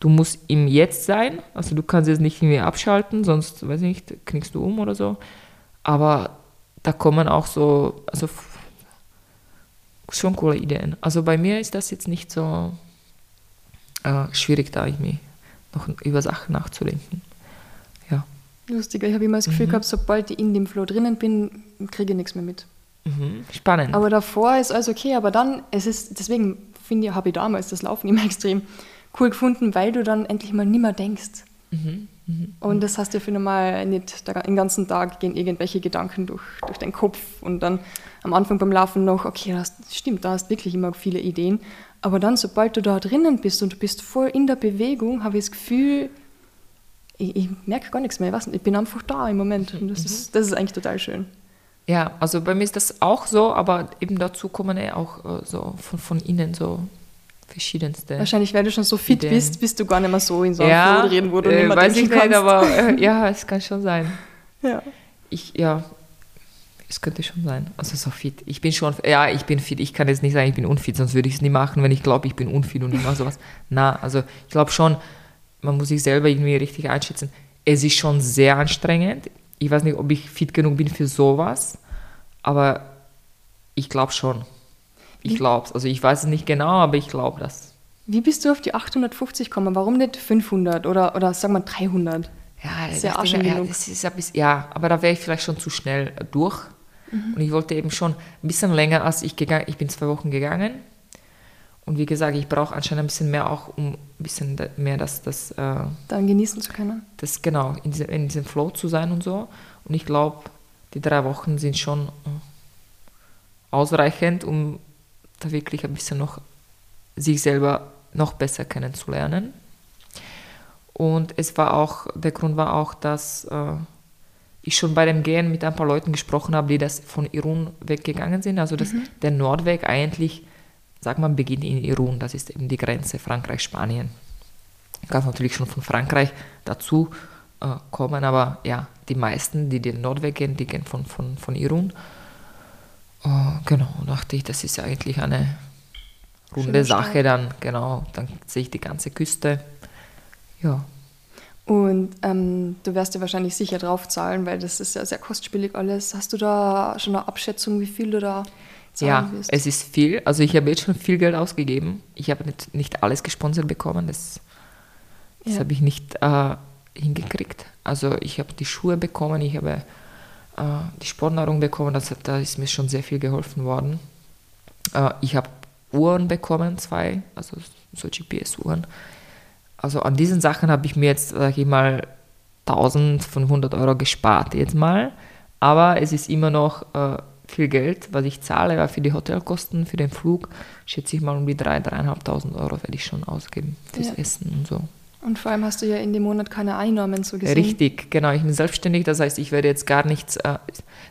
du musst im Jetzt sein, also du kannst es nicht irgendwie abschalten, sonst, weiß ich nicht, knickst du um oder so. Aber da kommen auch so, also schon coole Ideen. Also bei mir ist das jetzt nicht so äh, schwierig, da irgendwie noch über Sachen nachzudenken. Ja. Lustiger, ich habe immer das Gefühl gehabt, sobald ich in dem Flow drinnen bin, kriege ich nichts mehr mit. Mhm. Spannend. Aber davor ist alles okay, aber dann, es ist, deswegen finde ich, habe ich damals das Laufen immer extrem cool gefunden, weil du dann endlich mal nimmer denkst. Mhm. Und das hast du für normal nicht den ganzen Tag gehen irgendwelche Gedanken durch, durch deinen Kopf und dann am Anfang beim Laufen noch, okay, das stimmt, da hast wirklich immer viele Ideen. Aber dann, sobald du da drinnen bist und du bist voll in der Bewegung, habe ich das Gefühl, ich, ich merke gar nichts mehr. Ich, nicht, ich bin einfach da im Moment. Und das, ist, das ist eigentlich total schön. Ja, also bei mir ist das auch so, aber eben dazu kommen ja auch äh, so von, von innen so verschiedenste. Wahrscheinlich, weil du schon so fit Ideen. bist, bist du gar nicht mehr so in so einem ja, Flow drin, wo du äh, nicht mehr weiß ich denken nicht, kannst. aber äh, ja, es kann schon sein. ja. Ich, ja, es könnte schon sein. Also so fit. Ich bin schon, ja, ich bin fit. Ich kann jetzt nicht sagen, ich bin unfit, sonst würde ich es nie machen, wenn ich glaube, ich bin unfit und immer sowas. Na, also ich glaube schon, man muss sich selber irgendwie richtig einschätzen. Es ist schon sehr anstrengend. Ich weiß nicht, ob ich fit genug bin für sowas, aber ich glaube schon. Ich glaube es. Also ich weiß es nicht genau, aber ich glaube das. Wie bist du auf die 850 gekommen? Warum nicht 500 oder, oder sagen wir 300? Ja, Ist das, ja auch schon ja, das ist ein bisschen, ja, aber da wäre ich vielleicht schon zu schnell durch. Mhm. Und ich wollte eben schon ein bisschen länger, als ich gegangen Ich bin zwei Wochen gegangen. Und wie gesagt, ich brauche anscheinend ein bisschen mehr auch, um ein bisschen mehr das, das, äh, Dann genießen zu können? das genau, in diesem, in diesem Flow zu sein und so. Und ich glaube, die drei Wochen sind schon äh, ausreichend, um da wirklich ein bisschen noch sich selber noch besser kennenzulernen. Und es war auch, der Grund war auch, dass äh, ich schon bei dem Gehen mit ein paar Leuten gesprochen habe, die das von Irun weggegangen sind. Also dass der Nordweg eigentlich sag mal, beginnt in Irun, das ist eben die Grenze Frankreich-Spanien. Kann natürlich schon von Frankreich dazu äh, kommen, aber ja, die meisten, die den Nordweg gehen, die gehen von, von, von Irun. Äh, genau, dachte ich, das ist eigentlich eine runde Sache dann, genau, dann sehe ich die ganze Küste. Ja. Und ähm, du wirst ja wahrscheinlich sicher drauf zahlen, weil das ist ja sehr kostspielig alles. Hast du da schon eine Abschätzung, wie viel du da zahlen ja, wirst? Ja, es ist viel. Also ich habe jetzt schon viel Geld ausgegeben. Ich habe nicht, nicht alles gesponsert bekommen. Das, das ja. habe ich nicht äh, hingekriegt. Also ich habe die Schuhe bekommen, ich habe äh, die Sportnahrung bekommen. Das, da ist mir schon sehr viel geholfen worden. Äh, ich habe Uhren bekommen, zwei, also so GPS-Uhren. Also an diesen Sachen habe ich mir jetzt, sage ich mal, 1500 Euro gespart jetzt mal. Aber es ist immer noch äh, viel Geld, was ich zahle, weil für die Hotelkosten, für den Flug, schätze ich mal um die 3.000, 3.500 Euro werde ich schon ausgeben fürs ja. Essen und so. Und vor allem hast du ja in dem Monat keine Einnahmen so gesehen. Richtig, genau. Ich bin selbstständig, das heißt, ich werde jetzt gar nichts. Äh,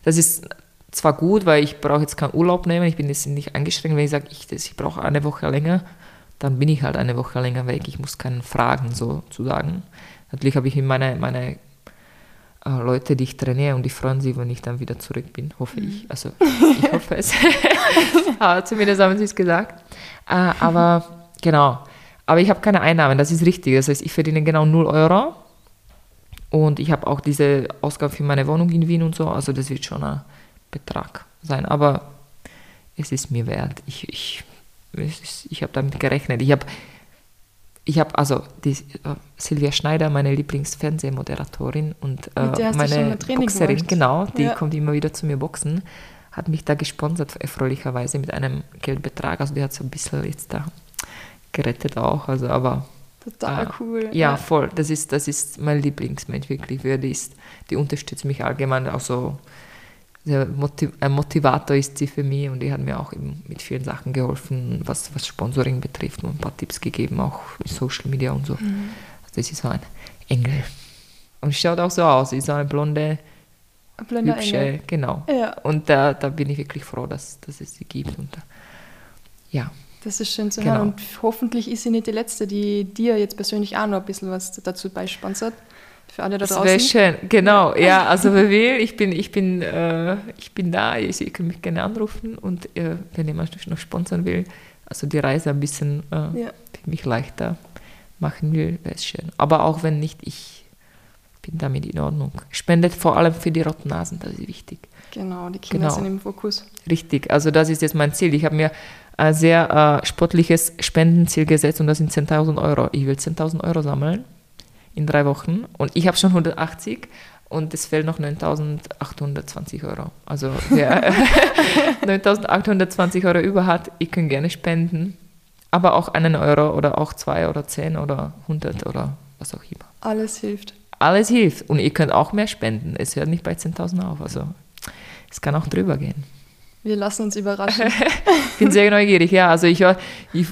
das ist zwar gut, weil ich brauche jetzt keinen Urlaub nehmen, ich bin jetzt nicht eingeschränkt, wenn ich sage, ich, ich brauche eine Woche länger, dann bin ich halt eine Woche länger weg. Ich muss keinen fragen, sozusagen. Natürlich habe ich meine, meine äh, Leute, die ich trainiere und die freuen sich, wenn ich dann wieder zurück bin, hoffe ich. Mhm. Also ich hoffe es. aber zumindest haben sie es gesagt. Äh, aber genau. Aber ich habe keine Einnahmen, das ist richtig. Das heißt, ich verdiene genau 0 Euro. Und ich habe auch diese Ausgabe für meine Wohnung in Wien und so. Also das wird schon ein Betrag sein. Aber es ist mir wert. Ich, ich ich habe damit gerechnet. Ich habe ich habe also die äh, Silvia Schneider, meine Lieblingsfernsehmoderatorin und äh, meine Boxerin, gemacht. genau, die ja. kommt immer wieder zu mir boxen, hat mich da gesponsert, erfreulicherweise mit einem Geldbetrag. Also die hat so ein bisschen jetzt da gerettet auch. Also aber Total äh, cool. Ja, ja, voll. Das ist, das ist mein Lieblingsmensch, wirklich. Die, ist, die unterstützt mich allgemein auch so Motiv ein Motivator ist sie für mich und die hat mir auch mit vielen Sachen geholfen, was, was Sponsoring betrifft und ein paar Tipps gegeben, auch Social Media und so. Mhm. Also das ist so ein Engel. Und schaut auch so aus, ist so eine blonde, ein hübsche, Engel. genau. Ja. Und da, da bin ich wirklich froh, dass, dass es sie gibt. Und ja. Das ist schön zu genau. hören. Und hoffentlich ist sie nicht die Letzte, die dir jetzt persönlich auch noch ein bisschen was dazu beisponsert für alle da draußen. Das wäre schön, genau. Ja, also wer will, ich bin, ich bin, äh, ich bin da. Ihr, ihr könnt mich gerne anrufen und äh, wenn jemand noch sponsern will, also die Reise ein bisschen äh, ja. für mich leichter machen will, wäre es schön. Aber auch wenn nicht, ich bin damit in Ordnung. Spendet vor allem für die roten Nasen, das ist wichtig. Genau, die Kinder genau. sind im Fokus. Richtig, also das ist jetzt mein Ziel. Ich habe mir ein sehr äh, sportliches Spendenziel gesetzt und das sind 10.000 Euro. Ich will 10.000 Euro sammeln in drei Wochen und ich habe schon 180 und es fehlt noch 9.820 Euro. Also wer 9.820 Euro über hat, ich kann gerne spenden, aber auch einen Euro oder auch zwei oder zehn oder 100 oder was auch immer. Alles hilft. Alles hilft und ihr könnt auch mehr spenden. Es hört nicht bei 10.000 auf, also es kann auch drüber gehen. Wir lassen uns überraschen. ich bin sehr neugierig, ja. Also ich ich,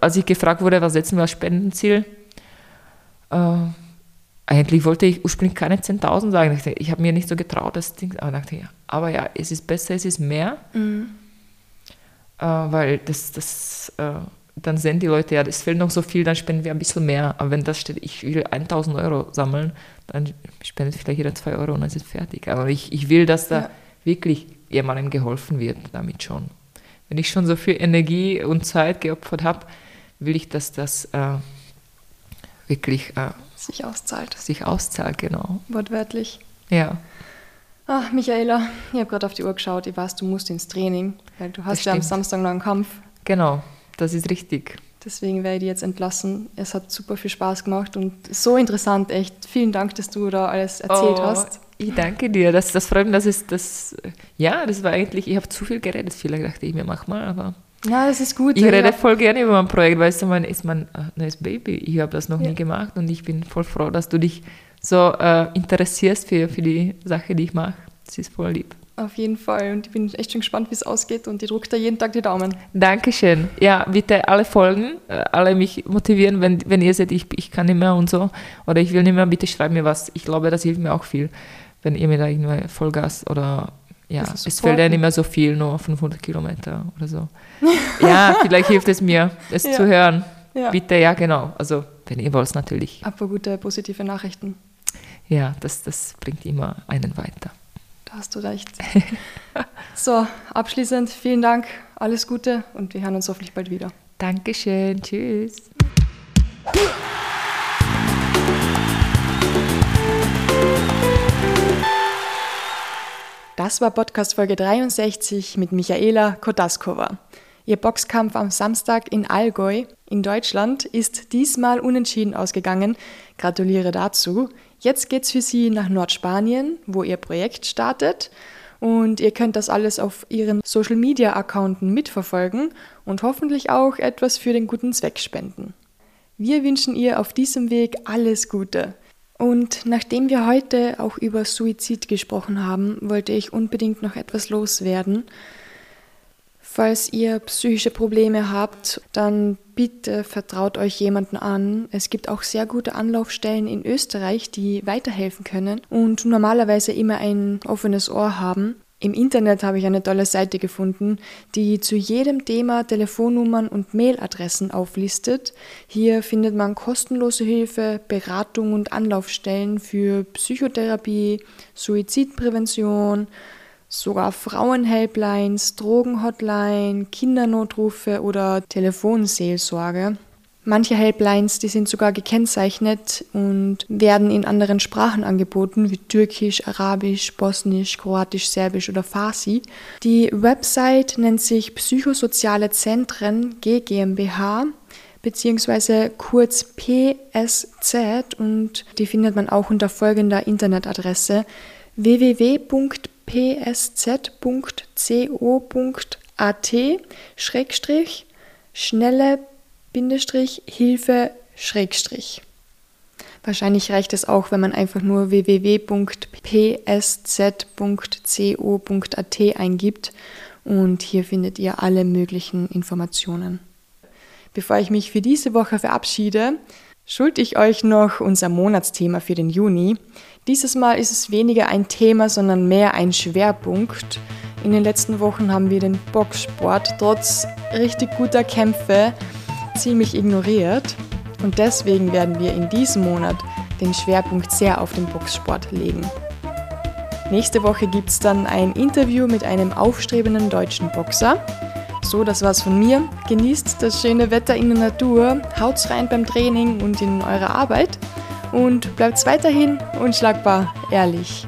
als ich gefragt wurde, was setzen wir als Spendenziel, äh, eigentlich wollte ich ursprünglich keine 10.000 sagen. Ich, ich habe mir nicht so getraut, das Ding. Aber dachte ja, aber ja, es ist besser, es ist mehr. Mhm. Äh, weil das, das, äh, dann sehen die Leute, ja, es fehlt noch so viel, dann spenden wir ein bisschen mehr. Aber wenn das steht, ich will 1.000 Euro sammeln, dann spendet vielleicht jeder 2 Euro und dann ist es fertig. Aber ich, ich will, dass da ja. wirklich jemandem geholfen wird damit schon. Wenn ich schon so viel Energie und Zeit geopfert habe, will ich, dass das äh, wirklich äh, sich auszahlt. Sich auszahlt, genau. Wortwörtlich. Ja. Ach, Michaela, ich habe gerade auf die Uhr geschaut. Ich weiß, du musst ins Training, weil du hast das ja stimmt. am Samstag noch einen Kampf. Genau, das ist richtig. Deswegen werde ich dich jetzt entlassen. Es hat super viel Spaß gemacht und so interessant, echt. Vielen Dank, dass du da alles erzählt oh, hast. Ich danke dir. Das, das freut mich, dass es das. Ja, das war eigentlich, ich habe zu viel geredet. Vielleicht dachte ich mir, mach mal, aber ja, das ist gut. Ich rede voll gerne über mein Projekt, weißt du, mein ist mein äh, neues Baby. Ich habe das noch ja. nie gemacht und ich bin voll froh, dass du dich so äh, interessierst für, für die Sache, die ich mache. Das ist voll lieb. Auf jeden Fall. Und ich bin echt schon gespannt, wie es ausgeht und ich drücke da jeden Tag die Daumen. Dankeschön. Ja, bitte alle folgen, äh, alle mich motivieren, wenn, wenn ihr seht, ich, ich kann nicht mehr und so. Oder ich will nicht mehr, bitte schreibt mir was. Ich glaube, das hilft mir auch viel, wenn ihr mir da irgendwie Vollgas oder ja, es fällt ja nicht mehr so viel, nur 500 Kilometer oder so. Ja, vielleicht hilft es mir, es ja. zu hören. Ja. Bitte, ja, genau. Also, wenn ihr wollt, natürlich. Aber gute, positive Nachrichten. Ja, das, das bringt immer einen weiter. Da hast du recht. so, abschließend vielen Dank, alles Gute und wir hören uns hoffentlich bald wieder. Dankeschön, tschüss. Das war Podcast Folge 63 mit Michaela Kodaskova. Ihr Boxkampf am Samstag in Allgäu in Deutschland ist diesmal unentschieden ausgegangen. Gratuliere dazu. Jetzt geht's für Sie nach Nordspanien, wo Ihr Projekt startet. Und ihr könnt das alles auf Ihren Social Media Accounten mitverfolgen und hoffentlich auch etwas für den guten Zweck spenden. Wir wünschen ihr auf diesem Weg alles Gute. Und nachdem wir heute auch über Suizid gesprochen haben, wollte ich unbedingt noch etwas loswerden. Falls ihr psychische Probleme habt, dann bitte vertraut euch jemanden an. Es gibt auch sehr gute Anlaufstellen in Österreich, die weiterhelfen können und normalerweise immer ein offenes Ohr haben. Im Internet habe ich eine tolle Seite gefunden, die zu jedem Thema Telefonnummern und Mailadressen auflistet. Hier findet man kostenlose Hilfe, Beratung und Anlaufstellen für Psychotherapie, Suizidprävention, sogar Frauenhelplines, Drogenhotline, Kindernotrufe oder Telefonseelsorge. Manche Helplines, die sind sogar gekennzeichnet und werden in anderen Sprachen angeboten, wie Türkisch, Arabisch, Bosnisch, Kroatisch, Serbisch oder Farsi. Die Website nennt sich Psychosoziale Zentren GmbH beziehungsweise kurz PSZ und die findet man auch unter folgender Internetadresse www.psz.co.at schnelle Bindestrich Hilfe Schrägstrich. Wahrscheinlich reicht es auch, wenn man einfach nur www.psz.co.at eingibt und hier findet ihr alle möglichen Informationen. Bevor ich mich für diese Woche verabschiede, schulde ich euch noch unser Monatsthema für den Juni. Dieses Mal ist es weniger ein Thema, sondern mehr ein Schwerpunkt. In den letzten Wochen haben wir den Boxsport trotz richtig guter Kämpfe ziemlich ignoriert und deswegen werden wir in diesem Monat den Schwerpunkt sehr auf den Boxsport legen. Nächste Woche gibt es dann ein Interview mit einem aufstrebenden deutschen Boxer. So, das war's von mir. Genießt das schöne Wetter in der Natur, haut's rein beim Training und in eurer Arbeit und bleibt weiterhin unschlagbar ehrlich.